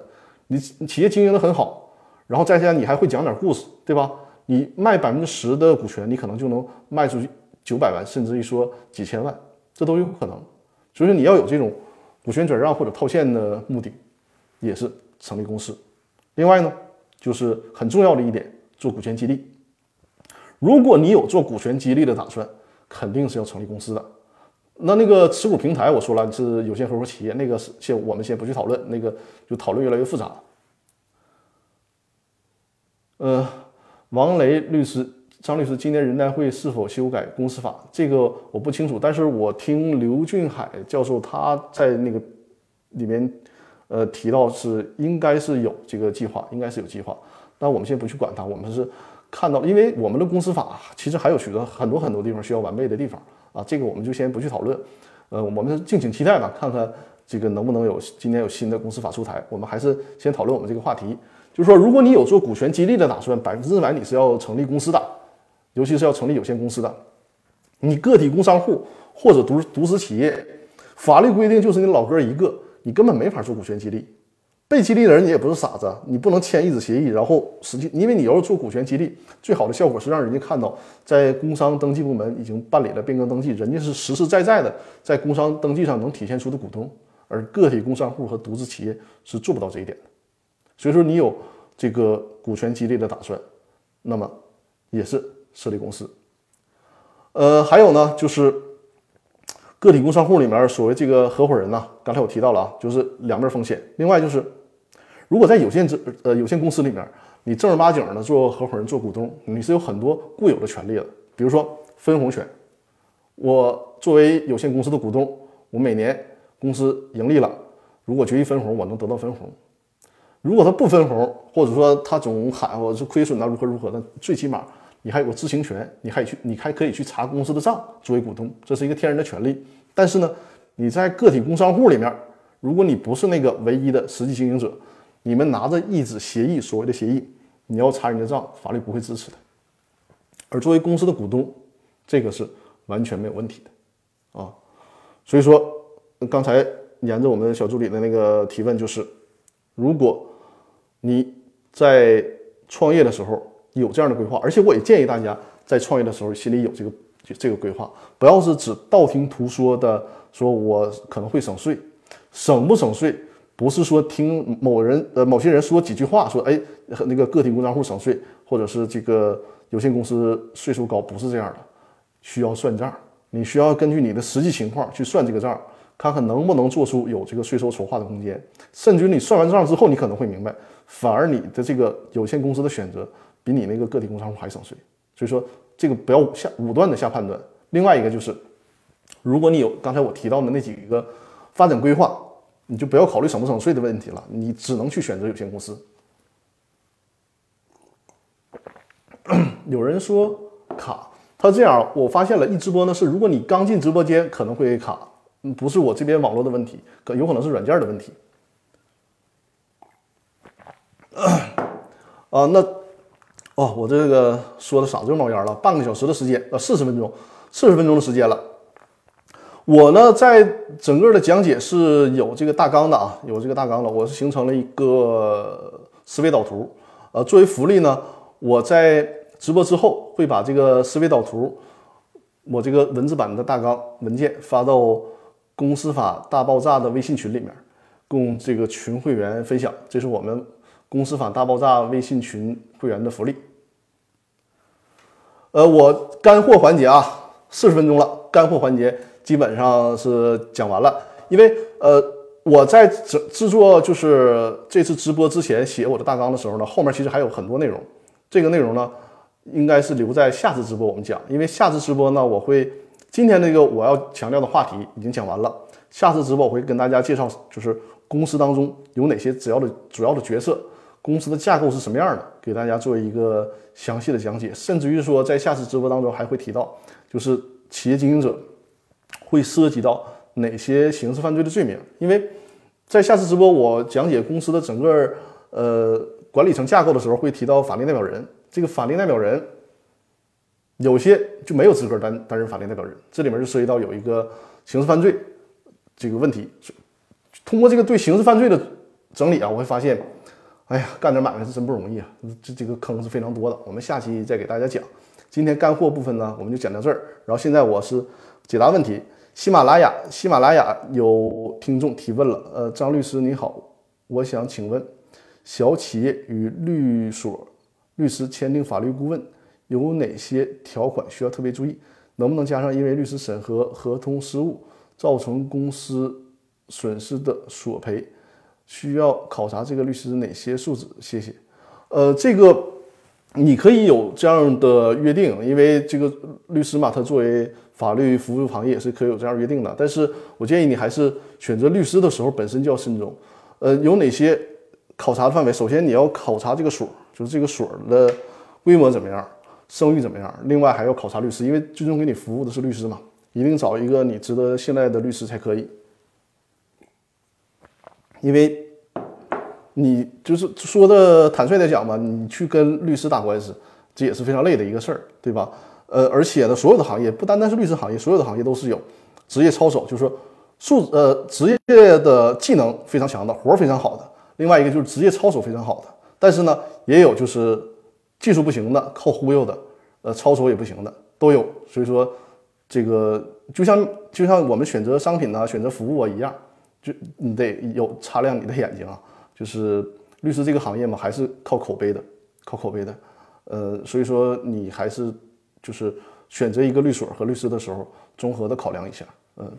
你企业经营的很好，然后再加上你还会讲点故事，对吧？你卖百分之十的股权，你可能就能卖出去九百万，甚至于说几千万，这都有可能。所以说你要有这种。股权转让或者套现的目的，也是成立公司。另外呢，就是很重要的一点，做股权激励。如果你有做股权激励的打算，肯定是要成立公司的。那那个持股平台，我说了是有限合伙企业，那个是先我们先不去讨论，那个就讨论越来越复杂。呃，王雷律师。张律师，今年人代会是否修改公司法？这个我不清楚，但是我听刘俊海教授他在那个里面，呃提到是应该是有这个计划，应该是有计划，但我们先不去管它，我们是看到，因为我们的公司法其实还有许多很多很多地方需要完备的地方啊，这个我们就先不去讨论，呃，我们敬请期待吧，看看这个能不能有今年有新的公司法出台，我们还是先讨论我们这个话题，就是说，如果你有做股权激励的打算，百分之百你是要成立公司的，尤其是要成立有限公司的，你个体工商户或者独独资企业。法律规定就是你老哥一个，你根本没法做股权激励。被激励的人你也不是傻子，你不能签一纸协议，然后实际因为你要是做股权激励，最好的效果是让人家看到在工商登记部门已经办理了变更登记，人家是实实在在的在工商登记上能体现出的股东，而个体工商户和独资企业是做不到这一点的。所以说你有这个股权激励的打算，那么也是设立公司。呃，还有呢就是。个体工商户里面，所谓这个合伙人呢，刚才我提到了啊，就是两面风险。另外就是，如果在有限制呃有限公司里面，你正儿八经的做合伙人、做股东，你是有很多固有的权利的。比如说分红权，我作为有限公司的股东，我每年公司盈利了，如果决议分红，我能得到分红。如果他不分红，或者说他总喊我是亏损了如何如何的，最起码。你还有个知情权，你还去，你还可以去查公司的账，作为股东，这是一个天然的权利。但是呢，你在个体工商户里面，如果你不是那个唯一的实际经营者，你们拿着一纸协议，所谓的协议，你要查人家账，法律不会支持的。而作为公司的股东，这个是完全没有问题的啊。所以说，刚才沿着我们小助理的那个提问，就是如果你在创业的时候。有这样的规划，而且我也建议大家在创业的时候心里有这个这个规划，不要是只道听途说的说我可能会省税，省不省税不是说听某人呃某些人说几句话说哎那个个体工商户省税或者是这个有限公司税收高不是这样的，需要算账，你需要根据你的实际情况去算这个账，看看能不能做出有这个税收筹划的空间，甚至于你算完账之后，你可能会明白，反而你的这个有限公司的选择。比你那个个体工商户还省税，所以说这个不要下武断的下判断。另外一个就是，如果你有刚才我提到的那几个发展规划，你就不要考虑省不省税的问题了，你只能去选择有限公司。有人说卡，他这样我发现了，一直播呢是如果你刚进直播间可能会卡，不是我这边网络的问题，可有可能是软件的问题。[coughs] 啊，那。哦，我这个说的嗓子又冒烟了，半个小时的时间，呃，四十分钟，四十分钟的时间了。我呢，在整个的讲解是有这个大纲的啊，有这个大纲的，我是形成了一个思维导图。呃，作为福利呢，我在直播之后会把这个思维导图，我这个文字版的大纲文件发到公司法大爆炸的微信群里面，供这个群会员分享。这是我们。公司法大爆炸微信群会员的福利。呃，我干货环节啊，四十分钟了，干货环节基本上是讲完了。因为呃，我在制制作就是这次直播之前写我的大纲的时候呢，后面其实还有很多内容。这个内容呢，应该是留在下次直播我们讲。因为下次直播呢，我会今天那个我要强调的话题已经讲完了，下次直播我会跟大家介绍，就是公司当中有哪些主要的主要的角色。公司的架构是什么样的？给大家做一个详细的讲解，甚至于说在下次直播当中还会提到，就是企业经营者会涉及到哪些刑事犯罪的罪名。因为在下次直播我讲解公司的整个呃管理层架构的时候，会提到法定代表人。这个法定代表人有些就没有资格担担任法定代表人，这里面就涉及到有一个刑事犯罪这个问题。通过这个对刑事犯罪的整理啊，我会发现。哎呀，干点买卖是真不容易啊！这这个坑是非常多的。我们下期再给大家讲。今天干货部分呢，我们就讲到这儿。然后现在我是解答问题。喜马拉雅，喜马拉雅有听众提问了。呃，张律师你好，我想请问，小企业与律所律师签订法律顾问有哪些条款需要特别注意？能不能加上因为律师审核合同失误造成公司损失的索赔？需要考察这个律师哪些素质？谢谢。呃，这个你可以有这样的约定，因为这个律师嘛，他作为法律服务行业是可以有这样约定的。但是我建议你还是选择律师的时候本身就要慎重。呃，有哪些考察的范围？首先你要考察这个所，就是这个所的规模怎么样，声誉怎么样。另外还要考察律师，因为最终给你服务的是律师嘛，一定找一个你值得信赖的律师才可以。因为你就是说的坦率的讲吧，你去跟律师打官司，这也是非常累的一个事儿，对吧？呃，而且呢，所有的行业不单单是律师行业，所有的行业都是有职业操守，就是说素呃职业的技能非常强的，活儿非常好的。另外一个就是职业操守非常好的，但是呢，也有就是技术不行的，靠忽悠的，呃，操守也不行的都有。所以说，这个就像就像我们选择商品呢，选择服务啊一样，就你得有擦亮你的眼睛啊。[laughs] 就是律师这个行业嘛，还是靠口碑的，靠口碑的。呃，所以说你还是就是选择一个律所和律师的时候，综合的考量一下。嗯，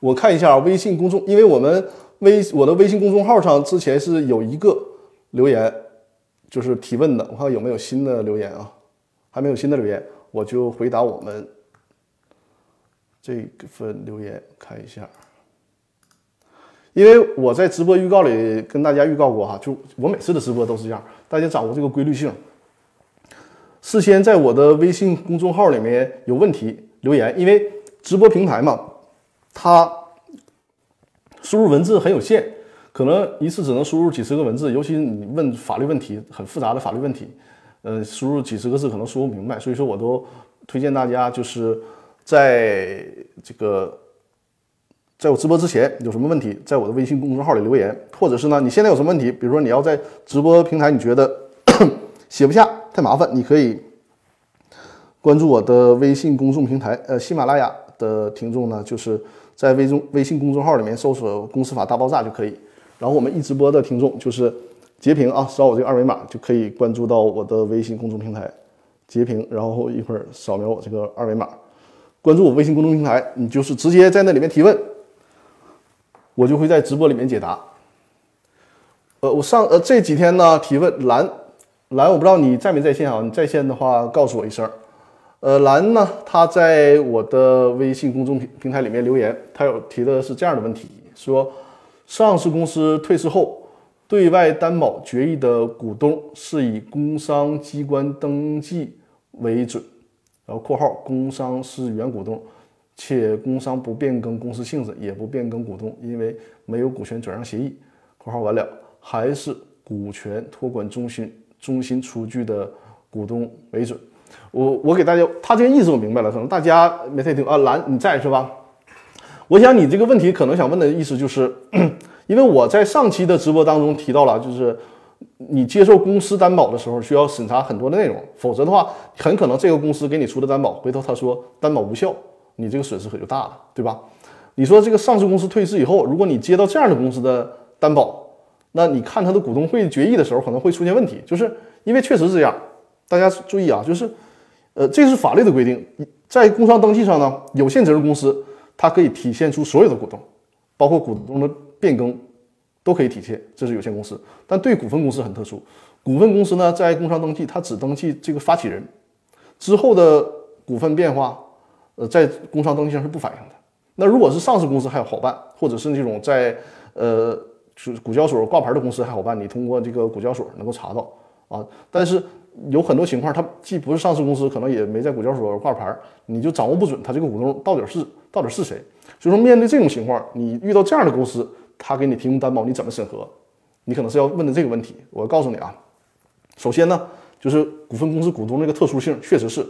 我看一下微信公众，因为我们微我的微信公众号上之前是有一个留言，就是提问的，我看有没有新的留言啊？还没有新的留言，我就回答我们这份留言，看一下。因为我在直播预告里跟大家预告过哈，就我每次的直播都是这样，大家掌握这个规律性。事先在我的微信公众号里面有问题留言，因为直播平台嘛，它输入文字很有限，可能一次只能输入几十个文字，尤其你问法律问题很复杂的法律问题，呃，输入几十个字可能说不明白，所以说我都推荐大家就是在这个。在我直播之前有什么问题，在我的微信公众号里留言，或者是呢，你现在有什么问题？比如说你要在直播平台，你觉得 [coughs] 写不下太麻烦，你可以关注我的微信公众平台。呃，喜马拉雅的听众呢，就是在微中微信公众号里面搜索“公司法大爆炸”就可以。然后我们一直播的听众就是截屏啊，扫我这个二维码就可以关注到我的微信公众平台，截屏，然后一会儿扫描我这个二维码，关注我微信公众平台，你就是直接在那里面提问。我就会在直播里面解答。呃，我上呃这几天呢提问蓝蓝，我不知道你在没在线啊？你在线的话告诉我一声。呃，蓝呢，他在我的微信公众平平台里面留言，他有提的是这样的问题：说上市公司退市后，对外担保决议的股东是以工商机关登记为准，然后（括号）工商是原股东。且工商不变更公司性质，也不变更股东，因为没有股权转让协议。括号完了，还是股权托管中心中心出具的股东为准。我我给大家，他这个意思我明白了，可能大家没太听啊。蓝你在是吧？我想你这个问题可能想问的意思就是，[clears throat] 因为我在上期的直播当中提到了，就是你接受公司担保的时候需要审查很多的内容，否则的话，很可能这个公司给你出的担保，回头他说担保无效。你这个损失可就大了，对吧？你说这个上市公司退市以后，如果你接到这样的公司的担保，那你看他的股东会决议的时候可能会出现问题，就是因为确实是这样。大家注意啊，就是，呃，这是法律的规定，在工商登记上呢，有限责任公司它可以体现出所有的股东，包括股东的变更都可以体现，这是有限公司。但对股份公司很特殊，股份公司呢，在工商登记它只登记这个发起人，之后的股份变化。呃，在工商登记上是不反映的。那如果是上市公司还有好办，或者是那种在呃是股交所挂牌的公司还好办，你通过这个股交所能够查到啊。但是有很多情况，它既不是上市公司，可能也没在股交所挂牌，你就掌握不准它这个股东到底是到底是谁。所以说，面对这种情况，你遇到这样的公司，他给你提供担保，你怎么审核？你可能是要问的这个问题。我告诉你啊，首先呢，就是股份公司股东这个特殊性，确实是。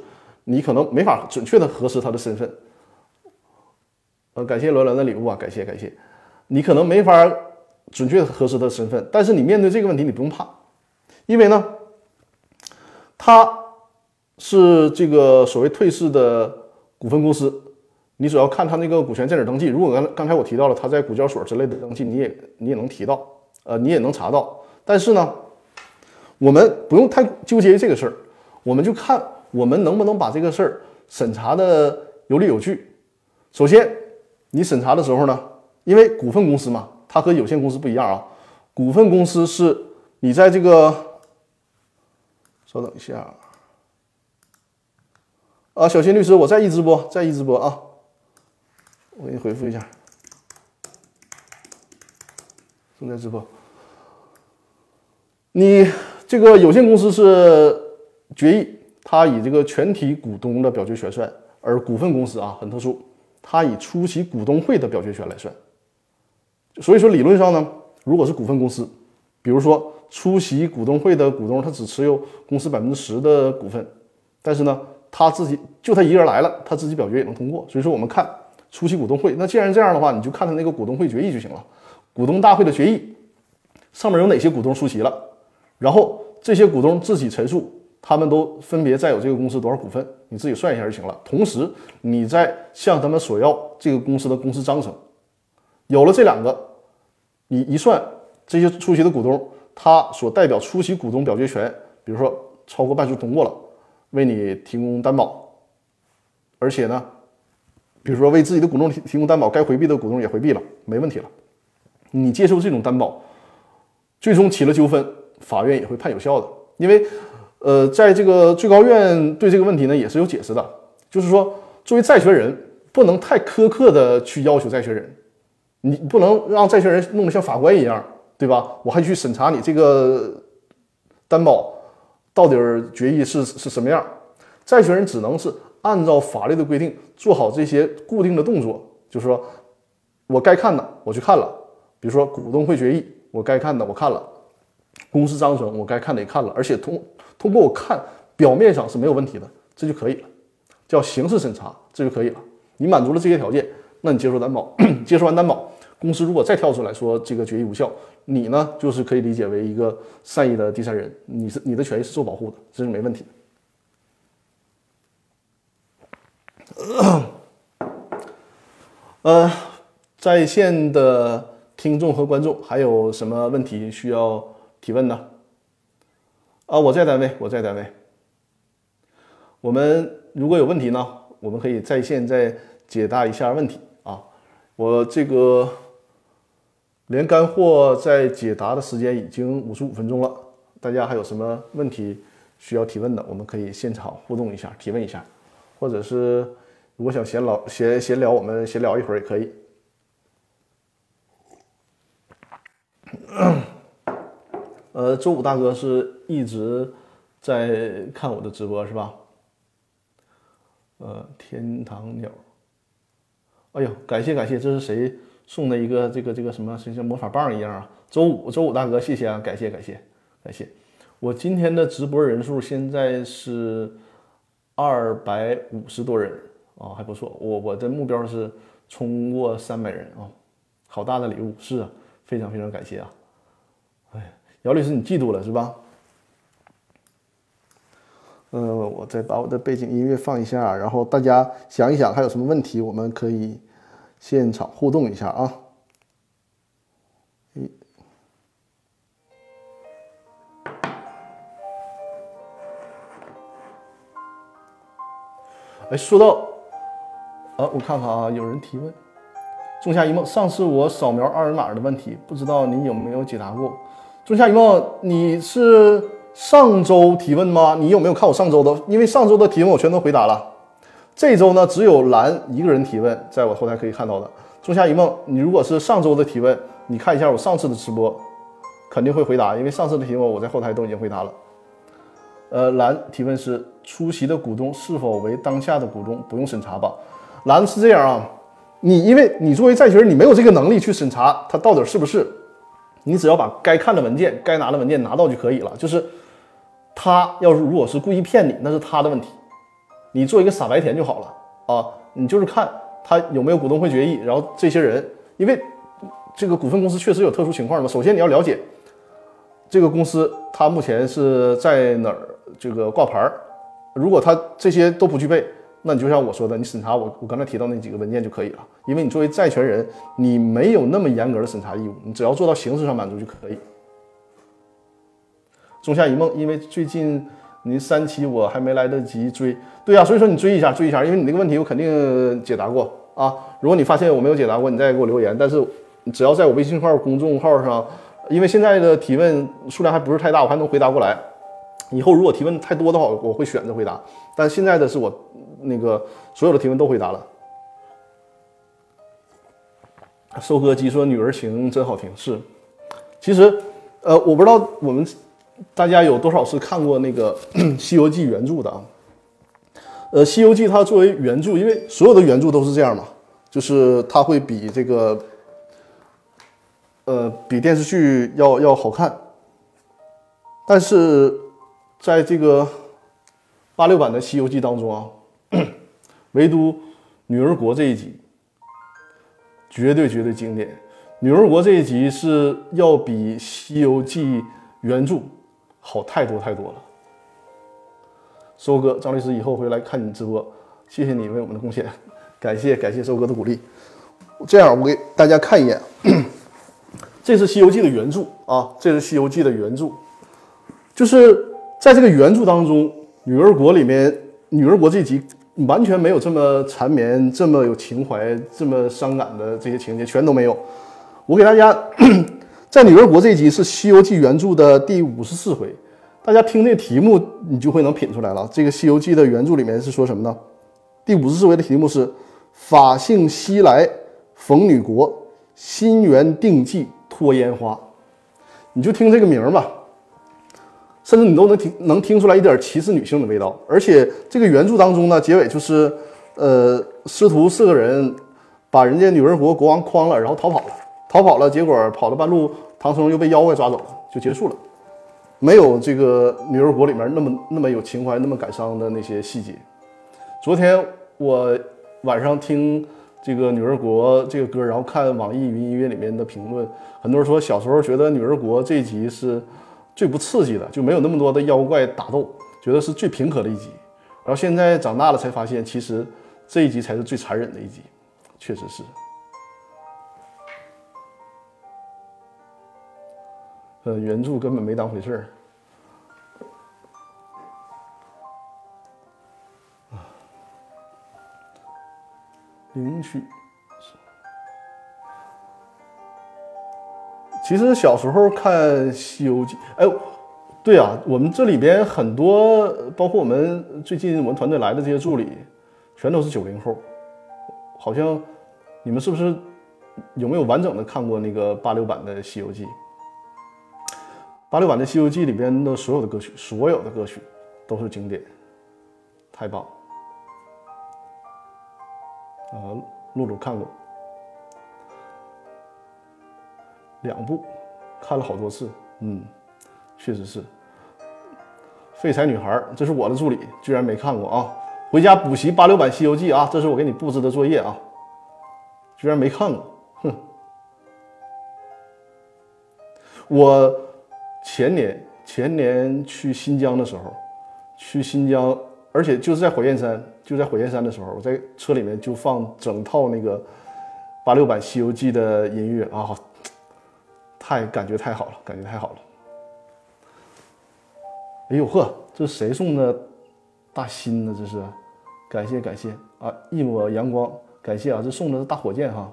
你可能没法准确的核实他的身份，呃，感谢罗兰的礼物啊，感谢感谢。你可能没法准确的核实他的身份，但是你面对这个问题你不用怕，因为呢，他是这个所谓退市的股份公司，你主要看他那个股权在哪登记。如果刚刚才我提到了他在股交所之类的登记，你也你也能提到，呃，你也能查到。但是呢，我们不用太纠结于这个事儿，我们就看。我们能不能把这个事儿审查的有理有据？首先，你审查的时候呢，因为股份公司嘛，它和有限公司不一样啊。股份公司是你在这个，稍等一下啊，小新律师，我在一直播，在一直播啊，我给你回复一下。正在直播。你这个有限公司是决议，他以这个全体股东的表决权算，而股份公司啊很特殊，他以出席股东会的表决权来算。所以说理论上呢，如果是股份公司，比如说出席股东会的股东他只持有公司百分之十的股份，但是呢他自己就他一个人来了，他自己表决也能通过。所以说我们看出席股东会，那既然这样的话，你就看他那个股东会决议就行了。股东大会的决议上面有哪些股东出席了？然后这些股东自己陈述，他们都分别占有这个公司多少股份，你自己算一下就行了。同时，你再向他们索要这个公司的公司章程。有了这两个，你一算这些出席的股东，他所代表出席股东表决权，比如说超过半数通过了，为你提供担保，而且呢，比如说为自己的股东提提供担保，该回避的股东也回避了，没问题了。你接受这种担保，最终起了纠纷。法院也会判有效的，因为，呃，在这个最高院对这个问题呢也是有解释的，就是说，作为债权人不能太苛刻的去要求债权人，你不能让债权人弄得像法官一样，对吧？我还去审查你这个担保到底决议是是什么样，债权人只能是按照法律的规定做好这些固定的动作，就是说我该看的我去看了，比如说股东会决议，我该看的我看了。公司章程我该看的也看了，而且通通过我看表面上是没有问题的，这就可以了，叫刑事审查，这就可以了。你满足了这些条件，那你接受担保，[coughs] 接受完担保，公司如果再跳出来说这个决议无效，你呢就是可以理解为一个善意的第三人，你是你的权益是受保护的，这是没问题的。[coughs] 呃，在线的听众和观众还有什么问题需要？提问呢？啊，我在单位，我在单位。我们如果有问题呢，我们可以在线再解答一下问题啊。我这个连干货在解答的时间已经五十五分钟了，大家还有什么问题需要提问的，我们可以现场互动一下，提问一下，或者是如果想闲聊闲闲聊，我们闲聊一会儿也可以。呃，周五大哥是一直在看我的直播是吧？呃，天堂鸟，哎呦，感谢感谢，这是谁送的一个这个这个什么，像魔法棒一样啊？周五周五大哥，谢谢啊，感谢感谢感谢。我今天的直播人数现在是二百五十多人啊，还不错。我我的目标是冲过三百人啊，好大的礼物，是啊，非常非常感谢啊。哎姚律师，你嫉妒了是吧？呃，我再把我的背景音乐放一下，然后大家想一想还有什么问题，我们可以现场互动一下啊。哎，说到啊，我看看啊，有人提问，仲夏一梦，上次我扫描二维码的问题，不知道你有没有解答过？仲夏一梦，你是上周提问吗？你有没有看我上周的？因为上周的提问我全都回答了。这周呢，只有蓝一个人提问，在我后台可以看到的。仲夏一梦，你如果是上周的提问，你看一下我上次的直播，肯定会回答，因为上次的提问我在后台都已经回答了。呃，蓝提问是出席的股东是否为当下的股东，不用审查吧？蓝是这样啊，你因为你作为债权人，你没有这个能力去审查他到底是不是。你只要把该看的文件、该拿的文件拿到就可以了。就是他要是如果是故意骗你，那是他的问题。你做一个傻白甜就好了啊！你就是看他有没有股东会决议，然后这些人，因为这个股份公司确实有特殊情况嘛。首先你要了解这个公司它目前是在哪儿这个挂牌儿，如果他这些都不具备。那你就像我说的，你审查我我刚才提到那几个文件就可以了，因为你作为债权人，你没有那么严格的审查义务，你只要做到形式上满足就可以。仲夏一梦，因为最近您三期我还没来得及追，对呀，所以说你追一下，追一下，因为你那个问题我肯定解答过啊。如果你发现我没有解答过，你再给我留言。但是只要在我微信号公众号上，因为现在的提问数量还不是太大，我还能回答过来。以后如果提问太多的话，我会选择回答。但现在的是我。那个所有的提问都回答了。收割机说：“女儿情真好听。”是，其实，呃，我不知道我们大家有多少是看过那个 [clears throat]《西游记》原著的啊？呃，《西游记》它作为原著，因为所有的原著都是这样嘛，就是它会比这个，呃，比电视剧要要好看。但是，在这个八六版的《西游记》当中啊，[clears throat] 唯独女儿国这一集，绝对绝对经典。女儿国这一集是要比《西游记》原著好太多太多了。收哥，张律师以后会来看你直播，谢谢你为我们的贡献，[laughs] 感谢感谢收哥的鼓励。这样，我给大家看一眼，[clears throat] 这是《西游记》的原著啊，这是《西游记》的原著，就是在这个原著当中，女儿国里面，女儿国这集完全没有这么缠绵、这么有情怀、这么伤感的这些情节，全都没有。我给大家，在女儿国这一集是《西游记》原著的第五十四回，大家听这题目，你就会能品出来了。这个《西游记》的原著里面是说什么呢？第五十四回的题目是“法性西来逢女国，心缘定计托烟花”。你就听这个名儿吧，甚至你都能听能听出来一点歧视女性的味道。而且这个原著当中呢，结尾就是，呃，师徒四个人把人家女儿国国王诓了，然后逃跑了。逃跑了，结果跑了半路，唐僧又被妖怪抓走了，就结束了，没有这个女儿国里面那么那么有情怀、那么感伤的那些细节。昨天我晚上听这个女儿国这个歌，然后看网易云音乐里面的评论，很多人说小时候觉得女儿国这一集是最不刺激的，就没有那么多的妖怪打斗，觉得是最平和的一集。然后现在长大了才发现，其实这一集才是最残忍的一集，确实是。呃，原著根本没当回事儿。啊，领取。其实小时候看《西游记》，哎，对啊，我们这里边很多，包括我们最近我们团队来的这些助理，全都是九零后。好像你们是不是有没有完整的看过那个八六版的《西游记》？八六版的《西游记》里边的所有的歌曲，所有的歌曲都是经典，太棒！呃，露露看过两部，看了好多次，嗯，确实是。废柴女孩，这是我的助理，居然没看过啊！回家补习八六版《西游记》啊，这是我给你布置的作业啊，居然没看过，哼！我。前年前年去新疆的时候，去新疆，而且就是在火焰山，就在火焰山的时候，我在车里面就放整套那个八六版《西游记》的音乐啊，太感觉太好了，感觉太好了。哎呦呵，这是谁送的大新呢？这是，感谢感谢啊！一抹阳光，感谢啊！这送的是大火箭哈。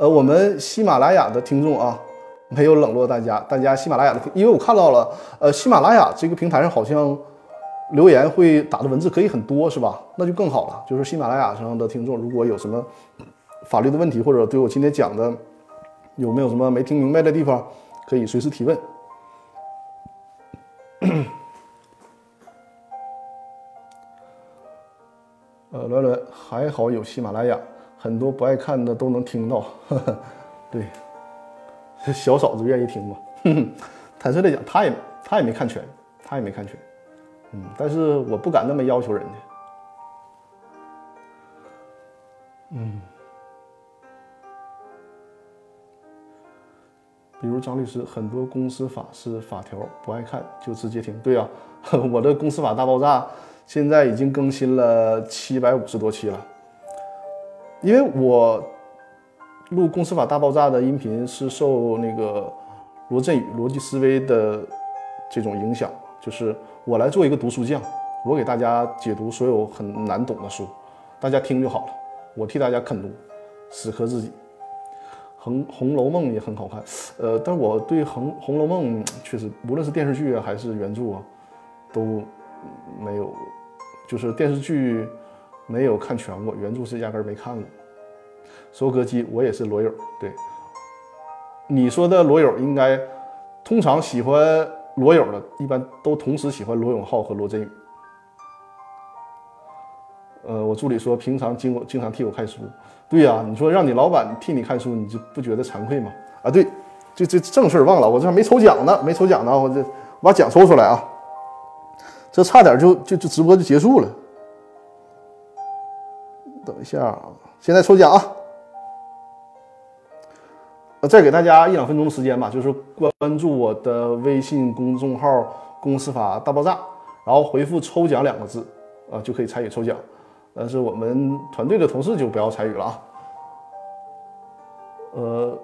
呃，我们喜马拉雅的听众啊，没有冷落大家。大家喜马拉雅的，因为我看到了，呃，喜马拉雅这个平台上好像留言会打的文字可以很多，是吧？那就更好了。就是喜马拉雅上的听众，如果有什么法律的问题，或者对我今天讲的有没有什么没听明白的地方，可以随时提问。[coughs] 呃，伦伦还好有喜马拉雅。很多不爱看的都能听到，[laughs] 对，小嫂子愿意听吗？[laughs] 坦率来讲，他也他也没看全，他也没看全，嗯，但是我不敢那么要求人家，嗯，比如张律师，很多公司法是法条不爱看就直接听，对呀，[laughs] 我的公司法大爆炸现在已经更新了七百五十多期了。因为我录《公司法大爆炸》的音频是受那个罗振宇逻辑思维的这种影响，就是我来做一个读书匠，我给大家解读所有很难懂的书，大家听就好了，我替大家啃读，死磕自己。《红红楼梦》也很好看，呃，但我对《红红楼梦》确实，无论是电视剧啊还是原著啊，都没有，就是电视剧。没有看全过原著是压根儿没看过。收割机我也是罗友，对你说的罗友应该通常喜欢罗友的，一般都同时喜欢罗永浩和罗振宇。呃，我助理说平常经经常替我看书，对呀，你说让你老板替你看书，你就不觉得惭愧吗？啊，对，这这正事儿忘了，我这还没抽奖呢，没抽奖呢，我这我把奖抽出来啊，这差点就就就直播就结束了。等一下啊，现在抽奖啊！呃，再给大家一两分钟的时间吧，就是关注我的微信公众号“公司法大爆炸”，然后回复“抽奖”两个字，啊，就可以参与抽奖。但是我们团队的同事就不要参与了啊。呃，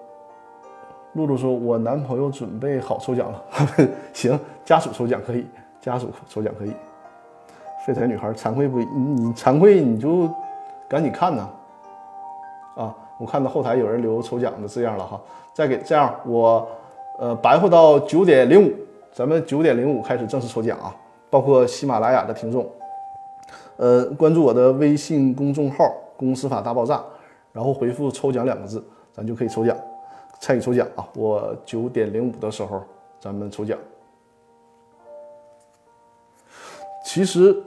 露露说：“我男朋友准备好抽奖了。[laughs] ”行，家属抽奖可以，家属抽奖可以。废柴女孩惭愧不已，你惭愧你就赶紧看呐。啊，我看到后台有人留抽奖的字样了哈。再给这样，我呃白活到九点零五，咱们九点零五开始正式抽奖啊，包括喜马拉雅的听众。呃，关注我的微信公众号“公司法大爆炸”，然后回复“抽奖”两个字，咱就可以抽奖，参与抽奖啊！我九点零五的时候，咱们抽奖。其实，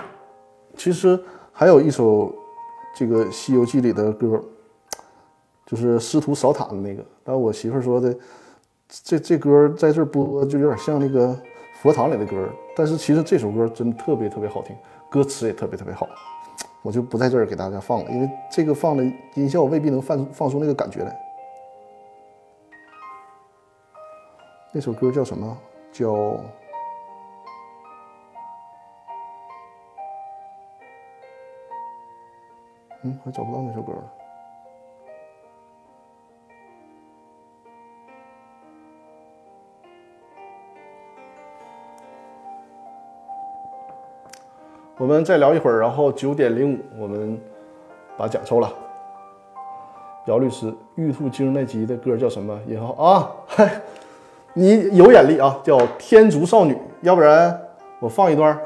其实还有一首这个《西游记》里的歌，就是师徒扫塔的那个。但我媳妇说的，这这歌在这播就有点像那个佛堂里的歌，但是其实这首歌真特别特别好听。歌词也特别特别好，我就不在这儿给大家放了，因为这个放的音效未必能放放出那个感觉来。那首歌叫什么？叫……嗯，还找不到那首歌了。我们再聊一会儿，然后九点零五我们把奖抽了。姚律师，玉兔精那集的歌叫什么？也好啊，嗨，你有眼力啊，叫《天竺少女》。要不然我放一段，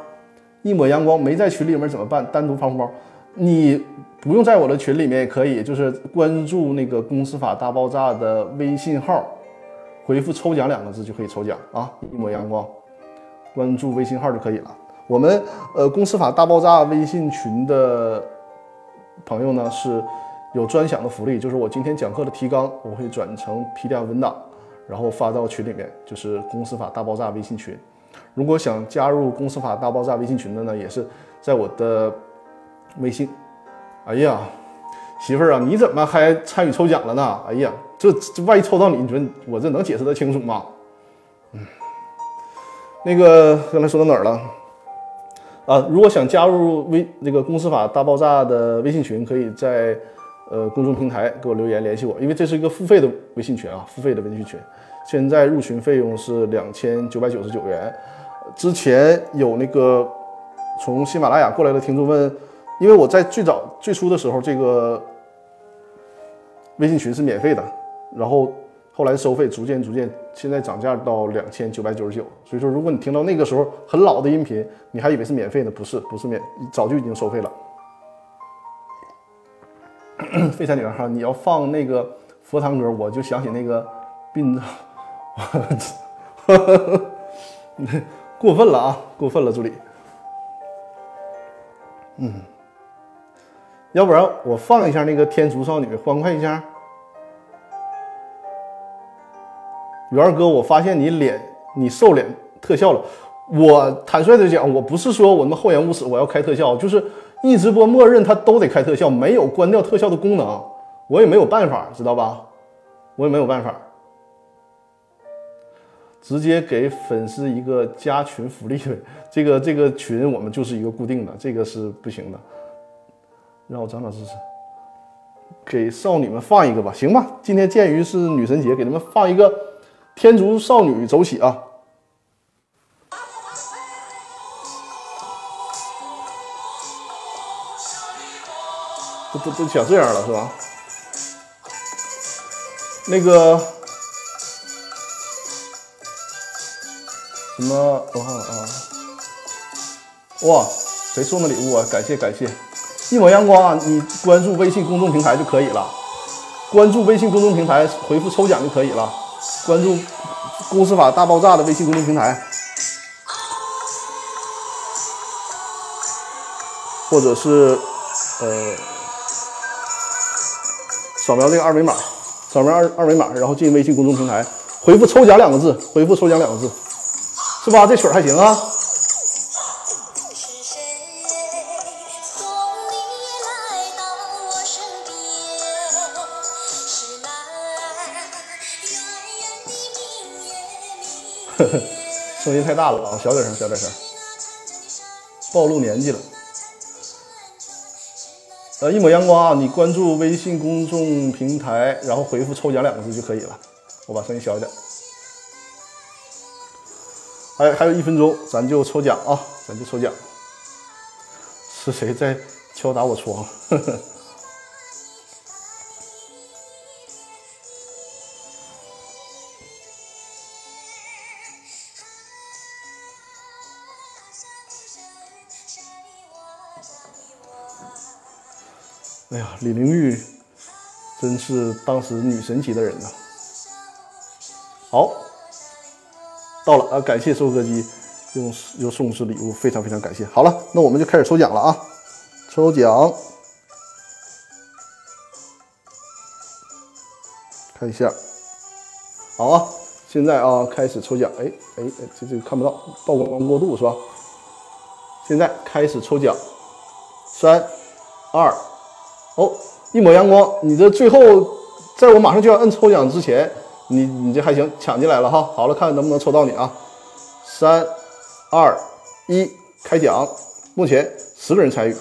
一抹阳光没在群里面怎么办？单独发红包，你不用在我的群里面也可以，就是关注那个公司法大爆炸的微信号，回复抽奖两个字就可以抽奖啊！一抹阳光，关注微信号就可以了。我们呃公司法大爆炸微信群的朋友呢是有专享的福利，就是我今天讲课的提纲我会转成 PDF 文档，然后发到群里面，就是公司法大爆炸微信群。如果想加入公司法大爆炸微信群的呢，也是在我的微信。哎呀，媳妇儿啊，你怎么还参与抽奖了呢？哎呀，这这万一抽到你，你说我这能解释得清楚吗？嗯，那个刚才说到哪儿了？啊，如果想加入微那个公司法大爆炸的微信群，可以在呃公众平台给我留言联系我，因为这是一个付费的微信群啊，付费的微信群。现在入群费用是两千九百九十九元。之前有那个从喜马拉雅过来的听众问，因为我在最早最初的时候，这个微信群是免费的，然后。后来收费逐渐逐渐，现在涨价到两千九百九十九。所以说，如果你听到那个时候很老的音频，你还以为是免费的，不是，不是免，早就已经收费了。[clears throat] 废柴女孩哈，你要放那个佛堂歌，我就想起那个病，[laughs] 过分了啊，过分了，助理。嗯，要不然我放一下那个天竺少女，欢快一下。元哥，我发现你脸，你瘦脸特效了。我坦率的讲，我不是说我们厚颜无耻，我要开特效，就是一直播默认它都得开特效，没有关掉特效的功能，我也没有办法，知道吧？我也没有办法，直接给粉丝一个加群福利呗。这个这个群我们就是一个固定的，这个是不行的。让我长长知识，给少女们放一个吧，行吧？今天鉴于是女神节，给他们放一个。天竺少女走起啊！都都都想这样了是吧？那个什么，我看看啊！哇，谁送的礼物啊？感谢感谢！一抹阳光啊，你关注微信公众平台就可以了，关注微信公众平台回复抽奖就可以了。关注公司法大爆炸的微信公众平台，或者是呃扫描这个二维码，扫描二二维码，然后进微信公众平台，回复“抽奖”两个字，回复“抽奖”两个字，是吧？这曲儿还行啊。声音太大了啊，小点声，小点声，暴露年纪了。呃，一抹阳光啊，你关注微信公众平台，然后回复“抽奖”两个字就可以了。我把声音小一点。还还有一分钟，咱就抽奖啊，咱就抽奖。是谁在敲打我窗？呵呵。哎呀，李玲玉真是当时女神级的人呐！好，到了啊！感谢收割机用又送出礼物，非常非常感谢。好了，那我们就开始抽奖了啊！抽奖，看一下，好啊！现在啊，开始抽奖。哎哎哎，这这个看不到，曝光过度是吧？现在开始抽奖，三二。哦，一抹阳光，你这最后，在我马上就要摁抽奖之前，你你这还行，抢进来了哈。好了，看能不能抽到你啊！三、二、一，开奖。目前十个人参与，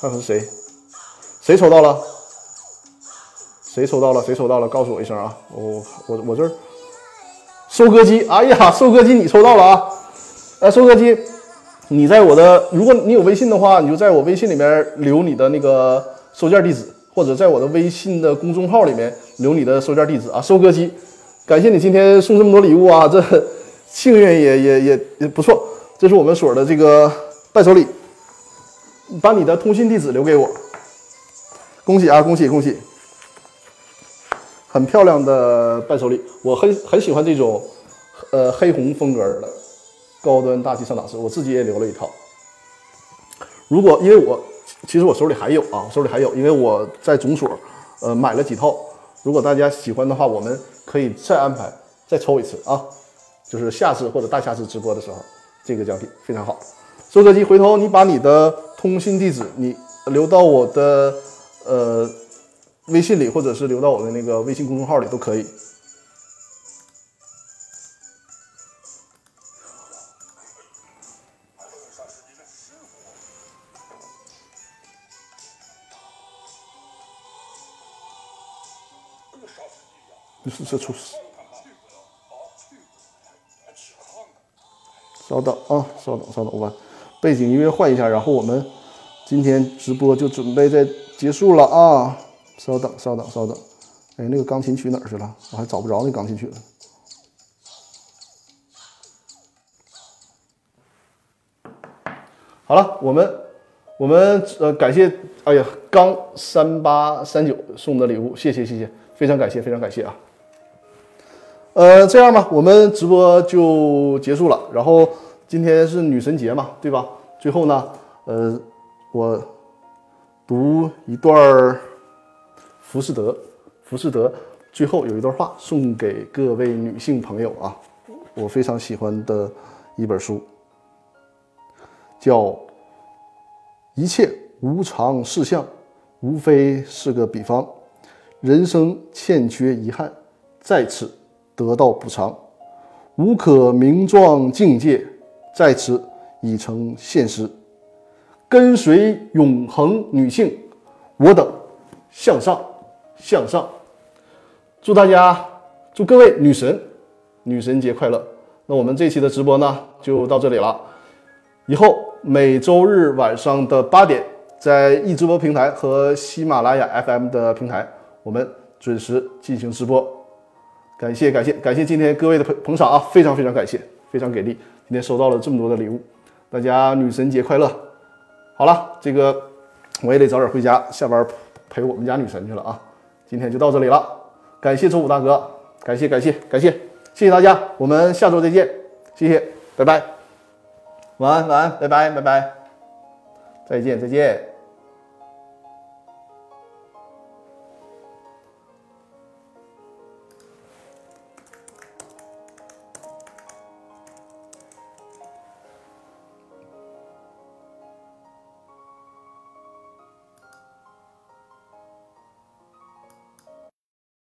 看看是谁？谁抽到了？谁抽到了？谁抽到了？告诉我一声啊！我我我这儿，收割机，哎呀，收割机你抽到了啊！哎，收割机。你在我的，如果你有微信的话，你就在我微信里面留你的那个收件地址，或者在我的微信的公众号里面留你的收件地址啊。收割机，感谢你今天送这么多礼物啊，这幸运也也也也不错。这是我们所的这个伴手礼，把你的通信地址留给我。恭喜啊，恭喜恭喜！很漂亮的伴手礼，我很很喜欢这种呃黑红风格的。高端大气上档次，我自己也留了一套。如果因为我其实我手里还有啊，我手里还有，因为我在总所呃买了几套。如果大家喜欢的话，我们可以再安排再抽一次啊，就是下次或者大下次直播的时候，这个奖品非常好。收割机，回头你把你的通信地址你留到我的呃微信里，或者是留到我的那个微信公众号里都可以。是这出事。稍等啊，稍等，稍等，我把背景音乐换一下，然后我们今天直播就准备在结束了啊！稍等，稍等，稍等。哎，那个钢琴曲哪儿去了？我还找不着那钢琴曲了。好了，我们我们呃感谢，哎呀，刚三八三九送的礼物，谢谢谢谢，非常感谢，非常感谢啊！呃，这样吧，我们直播就结束了。然后今天是女神节嘛，对吧？最后呢，呃，我读一段《浮士德》，浮士德最后有一段话送给各位女性朋友啊，我非常喜欢的一本书，叫“一切无常事项，无非是个比方，人生欠缺遗憾，在此。”得到补偿，无可名状境界在此已成现实。跟随永恒女性，我等向上向上。祝大家，祝各位女神女神节快乐！那我们这期的直播呢，就到这里了。以后每周日晚上的八点，在易直播平台和喜马拉雅 FM 的平台，我们准时进行直播。感谢感谢感谢今天各位的捧捧场啊，非常非常感谢，非常给力！今天收到了这么多的礼物，大家女神节快乐！好了，这个我也得早点回家，下班陪我们家女神去了啊！今天就到这里了。感谢周五大哥，感谢感谢感谢，谢谢大家，我们下周再见，谢谢，拜拜，晚安晚安，拜拜拜拜，再见再见。